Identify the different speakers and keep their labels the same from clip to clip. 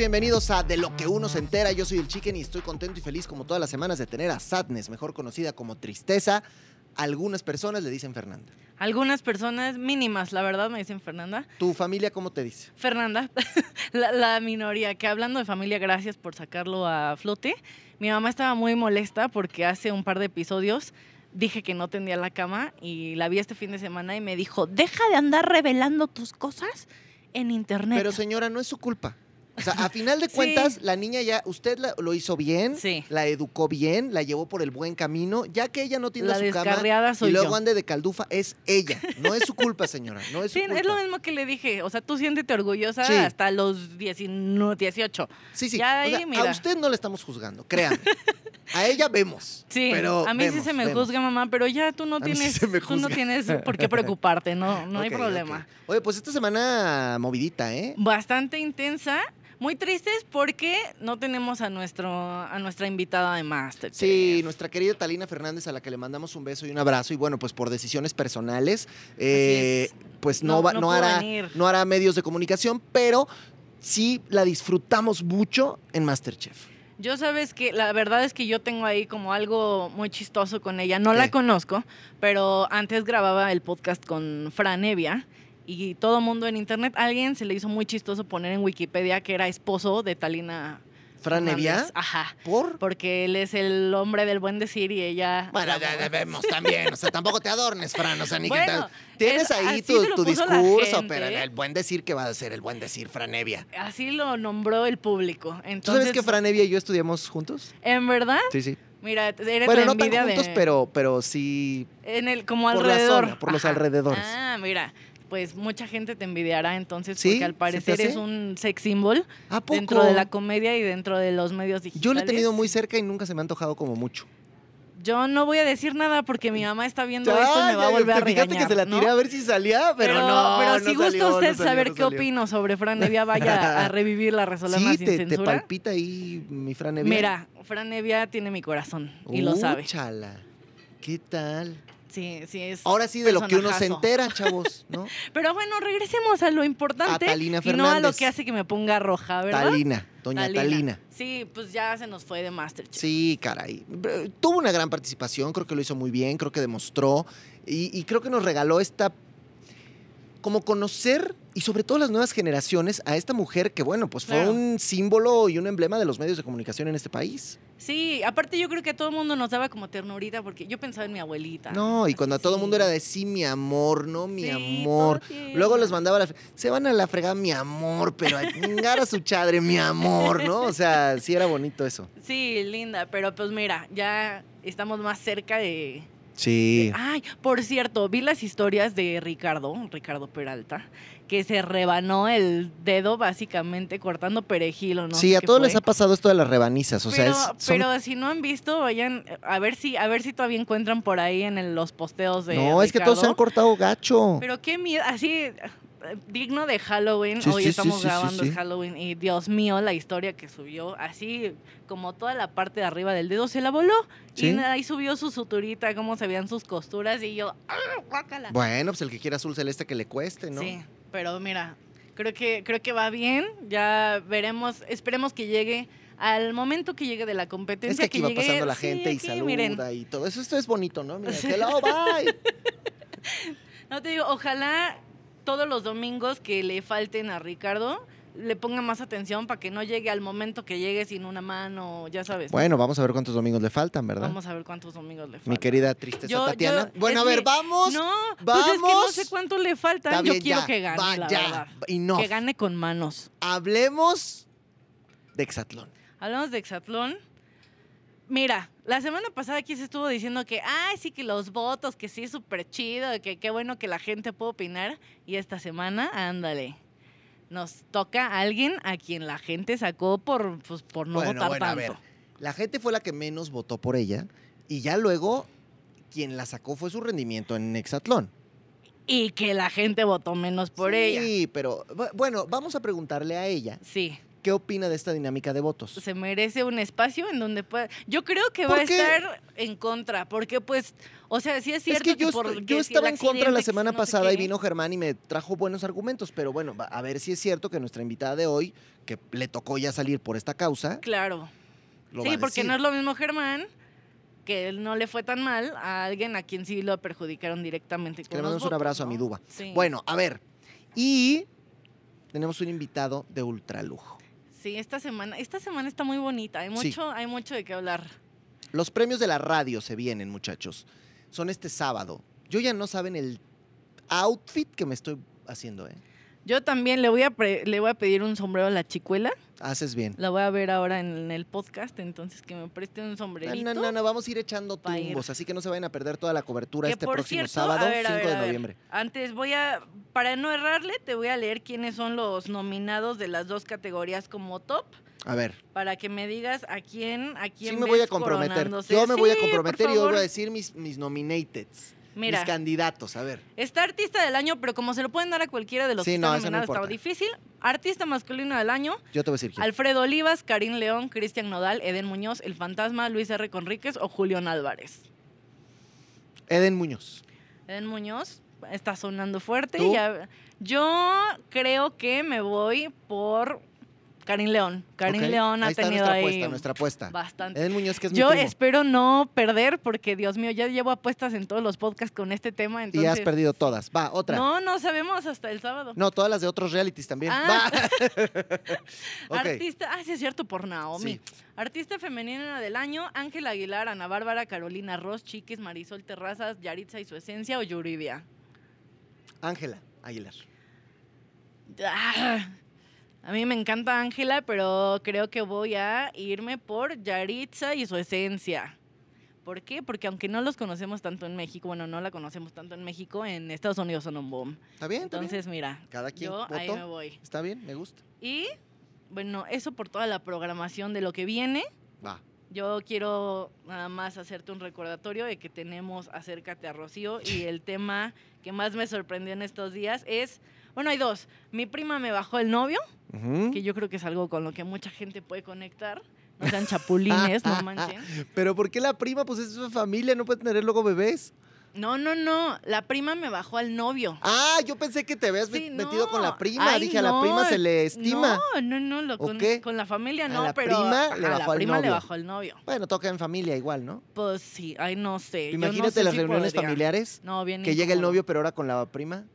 Speaker 1: bienvenidos a De lo que uno se entera. Yo soy el Chicken y estoy contento y feliz como todas las semanas de tener a Sadness, mejor conocida como Tristeza. Algunas personas le dicen Fernanda.
Speaker 2: Algunas personas mínimas, la verdad, me dicen Fernanda.
Speaker 1: ¿Tu familia cómo te dice?
Speaker 2: Fernanda, la, la minoría, que hablando de familia, gracias por sacarlo a flote. Mi mamá estaba muy molesta porque hace un par de episodios dije que no tendía la cama y la vi este fin de semana y me dijo, deja de andar revelando tus cosas en internet.
Speaker 1: Pero señora, no es su culpa. O sea, a final de
Speaker 2: Sí.
Speaker 1: cuentas, la niña ya, usted la- lo hizo bien,
Speaker 2: Sí.
Speaker 1: la educó bien, la llevó por el buen camino, ya que ella no tiene
Speaker 2: La
Speaker 1: su cama
Speaker 2: soy
Speaker 1: y luego
Speaker 2: yo.
Speaker 1: ande de caldufa, es ella. No es su culpa, señora, no es su
Speaker 2: Sí,
Speaker 1: culpa.
Speaker 2: es lo mismo que le dije. O sea, tú siéntete orgullosa
Speaker 1: Sí.
Speaker 2: hasta los 19, 18.
Speaker 1: Sí, sí.
Speaker 2: Ya
Speaker 1: O sea,
Speaker 2: ahí, mira.
Speaker 1: a usted no le estamos juzgando, créame. A ella vemos.
Speaker 2: Sí,
Speaker 1: pero
Speaker 2: a mí sí se me
Speaker 1: vemos.
Speaker 2: juzga, mamá, pero ya tú no
Speaker 1: A sí
Speaker 2: tienes,
Speaker 1: me
Speaker 2: tú no tienes por qué preocuparte, no, no hay problema.
Speaker 1: Oye, pues esta semana movidita, ¿eh?
Speaker 2: Bastante intensa, muy tristes porque no tenemos a nuestro a nuestra invitada de Masterchef.
Speaker 1: Sí, nuestra querida Talina Fernández, a la que le mandamos un beso y un abrazo. Y bueno, pues por decisiones personales, eh, pues no,
Speaker 2: No-
Speaker 1: va-
Speaker 2: no
Speaker 1: hará,
Speaker 2: venir.
Speaker 1: no hará medios de comunicación, pero sí la disfrutamos mucho en Masterchef.
Speaker 2: Yo sabes que la verdad es que yo tengo ahí como algo muy chistoso con ella. No
Speaker 1: ¿Qué?
Speaker 2: la conozco, pero antes grababa el podcast con Fran Evia y todo mundo en internet, alguien se le hizo muy chistoso poner en Wikipedia que era esposo de Talina
Speaker 1: Fran Evia,
Speaker 2: Fernández. Ajá.
Speaker 1: ¿por?
Speaker 2: Porque él es el hombre del buen decir y ella.
Speaker 1: Bueno,
Speaker 2: la
Speaker 1: ya, vemos también. O sea, tampoco te adornes, Fran. O sea, ni que te- Tienes
Speaker 2: es-
Speaker 1: ahí tu, tu
Speaker 2: la
Speaker 1: discurso, pero el buen decir que va a ser el buen decir, Fran Evia.
Speaker 2: Así lo nombró el público.
Speaker 1: ¿Tú
Speaker 2: Entonces,
Speaker 1: sabes que Fran Evia y yo estudiamos juntos?
Speaker 2: En verdad,
Speaker 1: Sí, sí.
Speaker 2: mira, eres
Speaker 1: Bueno,
Speaker 2: la
Speaker 1: no tan juntos,
Speaker 2: de-
Speaker 1: pero, pero sí
Speaker 2: En el, como
Speaker 1: por la
Speaker 2: alrededor.
Speaker 1: zona, por los alrededores.
Speaker 2: Ah, mira. Pues mucha gente te envidiará entonces
Speaker 1: ¿Sí?
Speaker 2: porque al
Speaker 1: ¿Se te
Speaker 2: parecer es un sex symbol
Speaker 1: ¿A poco?
Speaker 2: dentro de la comedia y dentro de los medios digitales.
Speaker 1: Yo lo he tenido muy cerca y nunca se me ha antojado como mucho.
Speaker 2: Yo no voy a decir nada porque mi mamá está viendo esto y me va a
Speaker 1: Ay,
Speaker 2: volver a
Speaker 1: fíjate
Speaker 2: regañar.
Speaker 1: que se la
Speaker 2: ¿no?
Speaker 1: tiré a ver si salía, pero, no.
Speaker 2: pero
Speaker 1: no
Speaker 2: si
Speaker 1: salió,
Speaker 2: gusta
Speaker 1: no
Speaker 2: usted
Speaker 1: salió,
Speaker 2: saber
Speaker 1: no
Speaker 2: qué opino sobre Fran Evia, vaya a revivir la resolana
Speaker 1: Sí,
Speaker 2: sin
Speaker 1: te, te
Speaker 2: censura.
Speaker 1: palpita ahí mi Fran Evia.
Speaker 2: Mira, Fran Evia tiene mi corazón y lo sabe.
Speaker 1: Úchala. ¿Qué tal?
Speaker 2: Sí, sí es.
Speaker 1: Ahora sí de lo que uno se entera, chavos, ¿no?
Speaker 2: Pero bueno, regresemos a lo importante
Speaker 1: A Talina
Speaker 2: y no a lo
Speaker 1: Fernández.
Speaker 2: que hace que me ponga roja, ¿verdad?
Speaker 1: Talina, doña Talina.
Speaker 2: Sí, pues ya se nos fue de Masterchef.
Speaker 1: Sí, caray. Tuvo una gran participación, creo que lo hizo muy bien, creo que demostró y, y creo que nos regaló esta como conocer y sobre todo las nuevas generaciones a esta mujer que bueno, pues fue
Speaker 2: Claro.
Speaker 1: un símbolo y un emblema de los medios de comunicación en este país.
Speaker 2: Sí, aparte yo creo que a todo el mundo nos daba como ternurita porque yo pensaba en mi abuelita.
Speaker 1: No, y cuando a todo el
Speaker 2: sí.
Speaker 1: mundo era de sí, mi amor, no, mi
Speaker 2: Sí,
Speaker 1: amor. Luego les mandaba la... Se van a la fregada, mi amor, pero a chingar a su chadre, mi amor, ¿no? O sea, sí era bonito eso.
Speaker 2: Sí, linda, pero pues mira, ya estamos más cerca de...
Speaker 1: Sí.
Speaker 2: Ay, por cierto, vi las historias de Ricardo, Ricardo Peralta, que se rebanó el dedo básicamente cortando perejil o no
Speaker 1: sí,
Speaker 2: sé
Speaker 1: a todos les ha pasado esto de las rebanizas, o sea, es... son-
Speaker 2: pero si no han visto, vayan a ver si a ver si todavía encuentran por ahí en el- los posteos de
Speaker 1: No, es que todos se han cortado gacho.
Speaker 2: Pero qué miedo, así eh, digno de Halloween.
Speaker 1: Sí,
Speaker 2: Hoy
Speaker 1: sí,
Speaker 2: estamos
Speaker 1: sí,
Speaker 2: grabando Halloween y Dios mío, la historia que subió, así como toda la parte de arriba del dedo se la voló y ahí subió su suturita, cómo se veían sus costuras y yo, ¡ah, guácala!
Speaker 1: Bueno, pues el que quiera azul celeste que le cueste, ¿no?
Speaker 2: Sí, pero mira, creo que creo que va bien. Ya veremos, esperemos que llegue al momento que llegue de la competencia.
Speaker 1: Es que aquí va
Speaker 2: llegue-
Speaker 1: pasando la gente y saluda
Speaker 2: miren.
Speaker 1: y todo eso. Esto es bonito, ¿no? Mira, hello, bye.
Speaker 2: No te digo, ojalá todos los domingos que le falten a Ricardo le ponga más atención para que no llegue al momento que llegue sin una mano, ya sabes. ¿no?
Speaker 1: Bueno, vamos a ver cuántos domingos le faltan, ¿verdad?
Speaker 2: Vamos a ver cuántos domingos le faltan.
Speaker 1: Mi querida tristeza
Speaker 2: Yo-
Speaker 1: Tatiana.
Speaker 2: yo-
Speaker 1: bueno, a ver,
Speaker 2: que-
Speaker 1: vamos.
Speaker 2: No, pues es que no
Speaker 1: vamos.
Speaker 2: sé cuánto le faltan.
Speaker 1: Está
Speaker 2: Yo quiero
Speaker 1: ya,
Speaker 2: que gane,
Speaker 1: va,
Speaker 2: la
Speaker 1: ya.
Speaker 2: verdad.
Speaker 1: Enough.
Speaker 2: Que gane con manos.
Speaker 1: Hablemos de Exatlón.
Speaker 2: Hablamos de Exatlón. Mira, la semana pasada aquí se estuvo diciendo que, ay, sí, que los votos, que sí, súper chido, que qué bueno que la gente puede opinar. Y esta semana, ándale, nos toca a alguien a quien la gente sacó por, pues, por no
Speaker 1: bueno,
Speaker 2: votar
Speaker 1: bueno, a
Speaker 2: tanto.
Speaker 1: ver. La gente fue la que menos votó por ella y ya luego quien la sacó fue su rendimiento en Exatlón.
Speaker 2: Y que la gente votó menos por ella.
Speaker 1: Sí, pero bu- bueno, vamos a preguntarle a ella
Speaker 2: Sí,
Speaker 1: ¿Qué opina de esta dinámica de votos?
Speaker 2: se merece un espacio en donde pueda. Yo creo que va a estar en contra, porque pues, o sea, sí es cierto
Speaker 1: es que yo,
Speaker 2: por-
Speaker 1: yo estaba en contra la semana
Speaker 2: no
Speaker 1: pasada y vino Germán y me trajo buenos argumentos, pero bueno, a ver si es cierto que nuestra invitada de hoy, que le tocó ya salir por esta causa,
Speaker 2: Claro.
Speaker 1: lo
Speaker 2: sí,
Speaker 1: va a
Speaker 2: porque
Speaker 1: decir.
Speaker 2: no es lo mismo Germán, que él no le fue tan mal, a alguien a quien sí lo perjudicaron directamente.
Speaker 1: Que le mandamos un abrazo a mi Duba.
Speaker 2: Sí.
Speaker 1: Bueno, a ver. Y tenemos un invitado de ultralujo.
Speaker 2: Sí, esta semana, esta semana está muy bonita. Hay
Speaker 1: Sí.
Speaker 2: mucho, hay mucho de qué hablar.
Speaker 1: Los premios de la radio se vienen, muchachos. Son este sábado. Yo ya no saben el outfit que me estoy haciendo, ¿eh?
Speaker 2: Yo también le voy a pre- le voy a pedir un sombrero a la chicuela.
Speaker 1: Haces bien.
Speaker 2: La voy a ver ahora en el podcast, entonces que me preste un
Speaker 1: No,
Speaker 2: sombrerito.
Speaker 1: no, no, no, vamos a ir echando
Speaker 2: ir.
Speaker 1: tumbos, así que no se vayan a perder toda la cobertura
Speaker 2: Que
Speaker 1: este
Speaker 2: por
Speaker 1: próximo
Speaker 2: cierto,
Speaker 1: sábado,
Speaker 2: a ver, a
Speaker 1: 5
Speaker 2: ver,
Speaker 1: de noviembre.
Speaker 2: Antes voy a, para no errarle, te voy a leer quiénes son los nominados de las dos categorías como top,
Speaker 1: A ver,
Speaker 2: para que me digas a quién, a quién
Speaker 1: sí me voy a comprometer. Yo me voy a comprometer y yo voy a decir mis, mis nominateds,
Speaker 2: Mira,
Speaker 1: mis candidatos. A ver,
Speaker 2: está artista del año, pero como se lo pueden dar a cualquiera de los
Speaker 1: Sí,
Speaker 2: que
Speaker 1: no,
Speaker 2: están
Speaker 1: no
Speaker 2: está difícil. Artista masculino del año,
Speaker 1: yo te voy a decir quién.
Speaker 2: Alfredo Olivas, Karim León, Cristian Nodal, Eden Muñoz, El Fantasma, Luis R. Conríquez o Julián Álvarez.
Speaker 1: Eden Muñoz.
Speaker 2: Eden Muñoz está sonando fuerte.
Speaker 1: ¿Tú?
Speaker 2: ya- yo creo que me voy por Karim León. Karim
Speaker 1: Ok,
Speaker 2: León ha
Speaker 1: ahí está
Speaker 2: tenido
Speaker 1: nuestra
Speaker 2: ahí
Speaker 1: apuesta, nuestra apuesta.
Speaker 2: bastante.
Speaker 1: Muñoz, que es
Speaker 2: Yo
Speaker 1: mi primo.
Speaker 2: espero no perder porque, Dios mío, ya llevo apuestas en todos los podcasts con este tema.
Speaker 1: y has perdido todas. Va, otra. No.
Speaker 2: No, no sabemos hasta el sábado.
Speaker 1: todas las de otros realities también.
Speaker 2: Ah.
Speaker 1: Va.
Speaker 2: Artista, ah, sí es cierto, por Naomi.
Speaker 1: Sí.
Speaker 2: Artista femenina del año, Ángela Aguilar, Ana Bárbara, Carolina Ross, Chiquis, Marisol Terrazas, Yaritza y su esencia o Yuridia.
Speaker 1: Ángela Aguilar.
Speaker 2: Ah, a mí me encanta Ángela, pero creo que voy a irme por Yaritza y su esencia. ¿Por qué? Porque aunque no los conocemos tanto en México, bueno, no la conocemos tanto en México, en Estados Unidos son un boom.
Speaker 1: ¿Está bien? ¿Está bien?
Speaker 2: Entonces, mira,
Speaker 1: Cada quien
Speaker 2: yo ahí
Speaker 1: votó.
Speaker 2: me voy.
Speaker 1: ¿Está bien? Me gusta.
Speaker 2: Y, bueno, eso por toda la programación de lo que viene.
Speaker 1: Va.
Speaker 2: Yo quiero nada más hacerte un recordatorio de que tenemos Acércate a Rocío y el tema que más me sorprendió en estos días es, bueno, hay dos. Mi prima me bajó el novio, que yo creo que es algo con lo que mucha gente puede conectar. No sean chapulines, no manchen.
Speaker 1: Pero ¿por qué la prima? Pues es su familia, no puede tener luego bebés.
Speaker 2: No, no, no. La prima me bajó al novio.
Speaker 1: Ah, yo pensé que te habías
Speaker 2: Sí,
Speaker 1: metido con la prima.
Speaker 2: Ay,
Speaker 1: Dije, a la prima se le estima.
Speaker 2: No, no, no. Lo,
Speaker 1: ¿O
Speaker 2: con,
Speaker 1: qué?
Speaker 2: con la familia
Speaker 1: A
Speaker 2: no,
Speaker 1: la
Speaker 2: pero
Speaker 1: prima le
Speaker 2: a
Speaker 1: bajó
Speaker 2: la
Speaker 1: al
Speaker 2: prima le
Speaker 1: novio.
Speaker 2: bajó el novio.
Speaker 1: Bueno, toca en familia igual, ¿no?
Speaker 2: Pues sí, ay, no sé. no
Speaker 1: Imagínate
Speaker 2: sé
Speaker 1: las
Speaker 2: si
Speaker 1: reuniones
Speaker 2: podría.
Speaker 1: familiares,
Speaker 2: No, bien
Speaker 1: que llega el novio, pero ahora con la prima.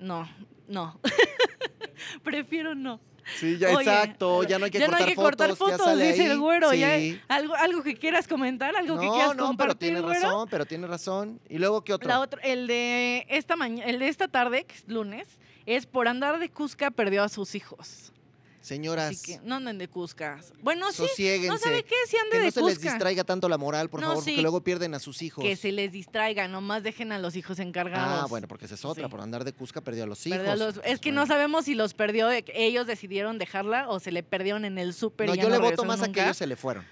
Speaker 2: No, no. Prefiero no.
Speaker 1: Sí, ya
Speaker 2: Oye,
Speaker 1: exacto, ya no hay que
Speaker 2: ya no
Speaker 1: cortar
Speaker 2: hay que cortar
Speaker 1: fotos, ya
Speaker 2: fotos,
Speaker 1: sale
Speaker 2: dice
Speaker 1: ahí.
Speaker 2: el güero. ya-
Speaker 1: Sí.
Speaker 2: algo, algo que quieras comentar, algo que
Speaker 1: No,
Speaker 2: quieras
Speaker 1: no, pero
Speaker 2: compartir,
Speaker 1: tiene razón, pero tiene razón. ¿Y luego qué otro?
Speaker 2: La otra, el de esta mañana, el de esta tarde, que es lunes, es por andar de Cusca perdió a sus hijos.
Speaker 1: Señoras,
Speaker 2: Así que no anden de Cusca. Bueno, sí, no sabe qué, si ande
Speaker 1: que no se les distraiga tanto la moral, por
Speaker 2: No,
Speaker 1: favor,
Speaker 2: sí.
Speaker 1: porque luego pierden a sus hijos.
Speaker 2: Que se les distraiga, nomás dejen a los hijos encargados.
Speaker 1: Ah, bueno, porque esa es otra.
Speaker 2: Sí.
Speaker 1: Por andar de Cusca perdió a los hijos.
Speaker 2: Perdió a los- es que
Speaker 1: Bueno.
Speaker 2: no sabemos si los perdió, que ellos decidieron dejarla o se le perdieron en el súper.
Speaker 1: No,
Speaker 2: y
Speaker 1: yo le voto más a que ellos se le fueron.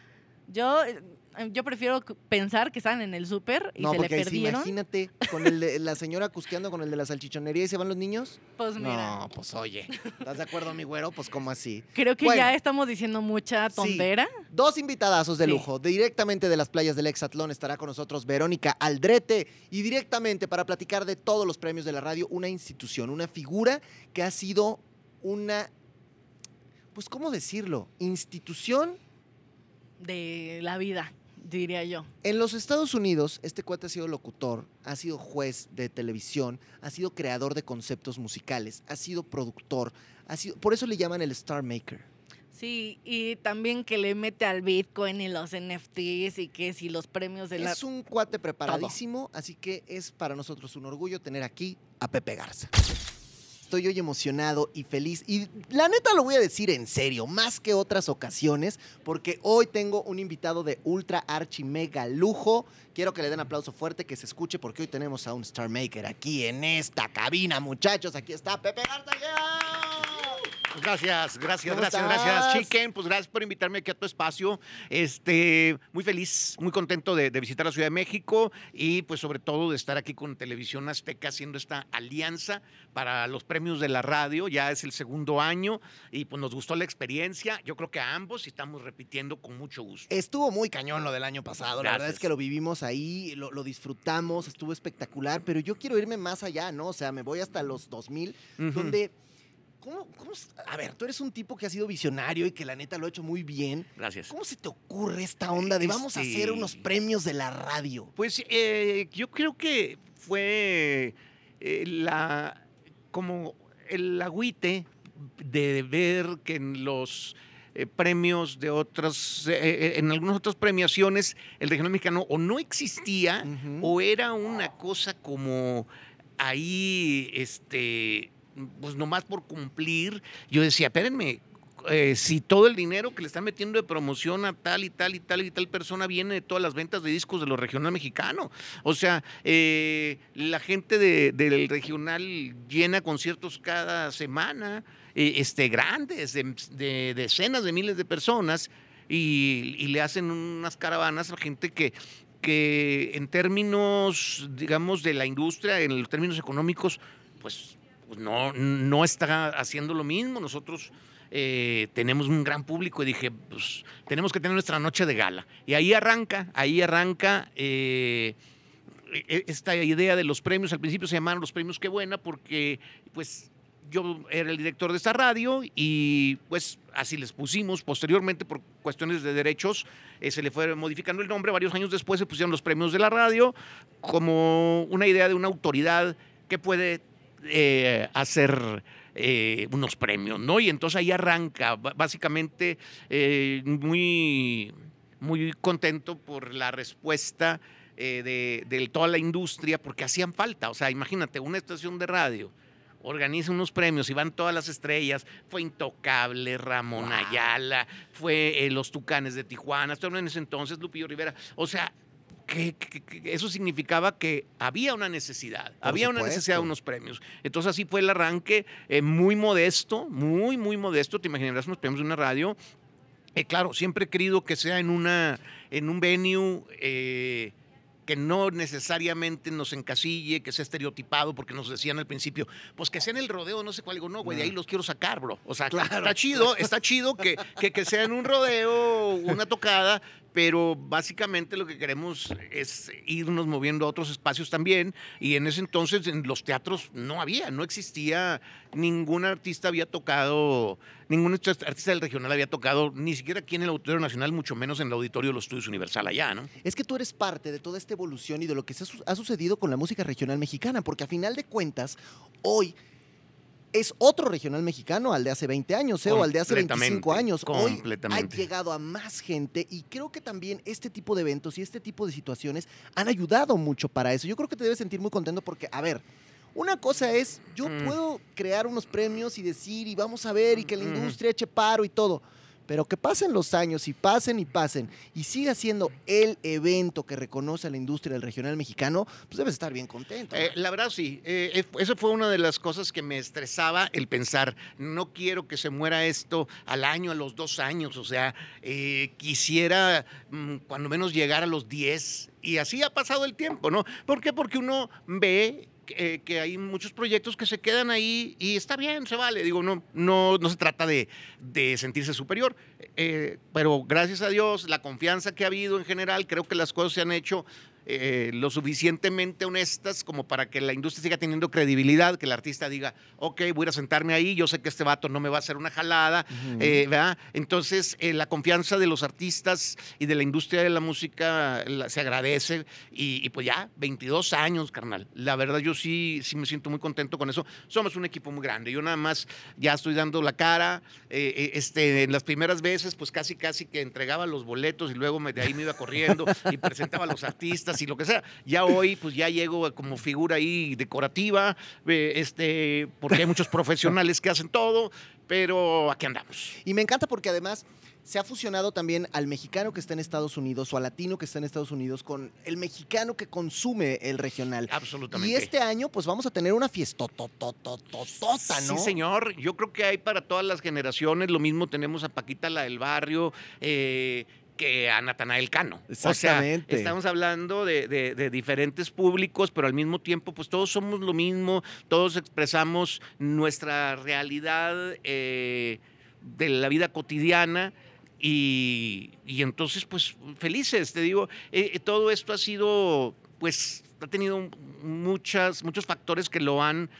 Speaker 2: Yo, eh, yo prefiero pensar que están en el súper y
Speaker 1: no,
Speaker 2: se le
Speaker 1: porque sí,
Speaker 2: perdieron.
Speaker 1: imagínate con el de- la señora cusqueando con el de la salchichonería y se van los niños.
Speaker 2: Pues mira,
Speaker 1: No, pues oye, ¿estás de acuerdo, mi güero? Pues cómo así.
Speaker 2: creo que
Speaker 1: Bueno.
Speaker 2: ya estamos diciendo mucha
Speaker 1: Sí.
Speaker 2: tondera.
Speaker 1: Dos invitadazos de
Speaker 2: Sí.
Speaker 1: lujo. Directamente de las playas del Exatlón estará con nosotros Verónica Aldrete. Y directamente para platicar de todos los premios de la radio, una institución, una figura que ha sido una, pues, ¿cómo decirlo? Institución.
Speaker 2: de la vida, diría yo.
Speaker 1: En los Estados Unidos, este cuate ha sido locutor, ha sido juez de televisión, ha sido creador de conceptos musicales, ha sido productor, ha sido, por eso le llaman el Star Maker.
Speaker 2: Sí, y también que le mete al Bitcoin y los NFTs y que si los premios de la...
Speaker 1: Es un cuate preparadísimo, así que es para nosotros un orgullo tener aquí a Pepe Garza. Estoy hoy emocionado y feliz. Y la neta lo voy a decir en serio, más que otras ocasiones, porque hoy tengo un invitado de ultra archi mega lujo. Quiero que le den aplauso fuerte, que se escuche, porque hoy tenemos a un Star Maker aquí en esta cabina, muchachos. Aquí está Pepe Garza.
Speaker 3: Gracias, gracias,
Speaker 1: ¿Cómo
Speaker 3: gracias,
Speaker 1: estás?
Speaker 3: gracias. Chicken, pues gracias por invitarme aquí a tu espacio. Este, muy feliz, muy contento de, de visitar la Ciudad de México y pues sobre todo de estar aquí con Televisión Azteca haciendo esta alianza para los premios de la radio. Ya es el segundo año y pues nos gustó la experiencia. Yo creo que a ambos estamos repitiendo con mucho gusto.
Speaker 1: Estuvo muy cañón lo del año pasado. La verdad es que lo vivimos ahí, lo, lo disfrutamos, estuvo espectacular, pero yo quiero irme más allá, ¿no? O sea, me voy hasta los 2000,
Speaker 3: Ujú.
Speaker 1: donde... ¿cómo, cómo a ver, tú eres un tipo que ha sido visionario y que la neta lo ha hecho muy bien.
Speaker 3: Gracias.
Speaker 1: ¿Cómo se te ocurre esta onda de vamos a hacer
Speaker 3: Este-
Speaker 1: unos premios de la radio?
Speaker 3: Pues eh, yo creo que fue eh, la como el agüite de ver que en los eh, premios de otras, eh, en algunas otras premiaciones, el regional mexicano o no existía o era una cosa como ahí, este, pues nomás por cumplir. Yo decía, espérenme, eh, si todo el dinero que le están metiendo de promoción a tal y tal y tal y tal persona viene de todas las ventas de discos de lo regional mexicano. O sea, eh, la gente de- del regional llena conciertos cada semana, eh, este, grandes, de, de decenas de miles de personas, y, y le hacen unas caravanas a gente que que en términos, digamos, de la industria, en los términos económicos, pues, pues no, no está haciendo lo mismo. Nosotros eh, tenemos un gran público y dije, pues tenemos que tener nuestra noche de gala. Y ahí arranca, ahí arranca eh, e- esta idea de los premios. Al principio se llamaron los premios Qué Buena porque, pues, yo era el director de esta radio y pues así les pusimos. Posteriormente, por cuestiones de derechos, eh, se le fue modificando el nombre. Varios años después se pusieron los premios de la radio como una idea de una autoridad que puede eh, hacer eh, unos premios, ¿no? Y entonces ahí arranca, básicamente eh, muy, muy contento por la respuesta de, de toda la industria, porque hacían falta. O sea, imagínate, una estación de radio organiza unos premios y van todas las estrellas. Fue Intocable, Ramón
Speaker 1: Wow.
Speaker 3: Ayala, fue Los Tucanes de Tijuana, estoy hablando en ese entonces, Lupillo Rivera. O sea, que, que- que eso significaba que había una necesidad,
Speaker 1: Por
Speaker 3: había una
Speaker 1: supuesto.
Speaker 3: necesidad de unos premios. Entonces así fue el arranque, eh, muy modesto, muy, muy modesto. Te imaginarás unos premios de una radio. Eh, claro, siempre he querido que sea en, una, en un venue eh, que no necesariamente nos encasille, que sea estereotipado, porque nos decían al principio, pues que sea en el rodeo, no sé cuál. Digo, no, güey, de ahí los quiero sacar, bro. O sea,
Speaker 1: Claro.
Speaker 3: está chido, está chido que, que, que sea en un rodeo, una tocada, pero básicamente lo que queremos es irnos moviendo a otros espacios también. Y en ese entonces en los teatros no había, no existía, ningún artista había tocado, ningún artista del regional había tocado, ni siquiera aquí en el Auditorio Nacional, mucho menos en el Auditorio de los Estudios Universal allá, ¿no?
Speaker 1: Es que tú eres parte de toda esta evolución y de lo que ha sucedido con la música regional mexicana, porque a final de cuentas, hoy es otro regional mexicano al de hace 20 años, ¿eh? o al de hace 25
Speaker 3: Completamente,
Speaker 1: años. Hoy ha llegado a más gente y creo que también este tipo de eventos y este tipo de situaciones han ayudado mucho para eso. Yo creo que te debes sentir muy contento porque, a ver, una cosa es, yo
Speaker 3: Mm.
Speaker 1: puedo crear unos premios y decir, y vamos a ver, y que la industria eche paro y todo. Pero que pasen los años y pasen y pasen y siga siendo el evento que reconoce a la industria del regional mexicano, pues debes estar bien contento.
Speaker 3: Eh, la verdad sí, eh, eso fue una de las cosas que me estresaba el pensar, no quiero que se muera esto al año, a los dos años, o sea, eh, quisiera mm, cuando menos llegar a los 10 y así ha pasado el tiempo, ¿no? ¿Por qué? Porque uno ve eh, que hay muchos proyectos que se quedan ahí y está bien, se vale, digo, no, no, no se trata de, de sentirse superior, eh, pero gracias a Dios, la confianza que ha habido en general, creo que las cosas se han hecho eh, lo suficientemente honestas como para que la industria siga teniendo credibilidad, que el artista diga, ok, voy a ir a sentarme ahí, yo sé que este vato no me va a hacer una jalada, eh, ¿verdad? Entonces, eh, la confianza de los artistas y de la industria de la música la- se agradece y, y pues ya, 22 años, carnal. La verdad, yo sí, sí me siento muy contento con eso. Somos un equipo muy grande. Yo nada más ya estoy dando la cara. este, en las primeras veces, pues casi, casi que entregaba los boletos y luego me, de ahí me iba corriendo y presentaba a los artistas y lo que sea. Ya hoy, pues ya llego como figura ahí decorativa, eh, este, porque hay muchos profesionales que hacen todo, pero aquí andamos.
Speaker 1: Y me encanta porque además se ha fusionado también al mexicano que está en Estados Unidos o al latino que está en Estados Unidos con el mexicano que consume el regional.
Speaker 3: Absolutamente.
Speaker 1: Y este año, pues vamos a tener una fiestototototota, ¿no?
Speaker 3: Sí, señor. Yo creo que hay para todas las generaciones. Lo mismo tenemos a Paquita, la del barrio. eh, que a Natanael Cano.
Speaker 1: Exactamente.
Speaker 3: O sea, estamos hablando de, de- de diferentes públicos, pero al mismo tiempo, pues todos somos lo mismo, todos expresamos nuestra realidad eh, de la vida cotidiana. Y, y entonces, pues felices, te digo, eh, eh, todo esto ha sido, pues, ha tenido muchas, muchos factores que lo han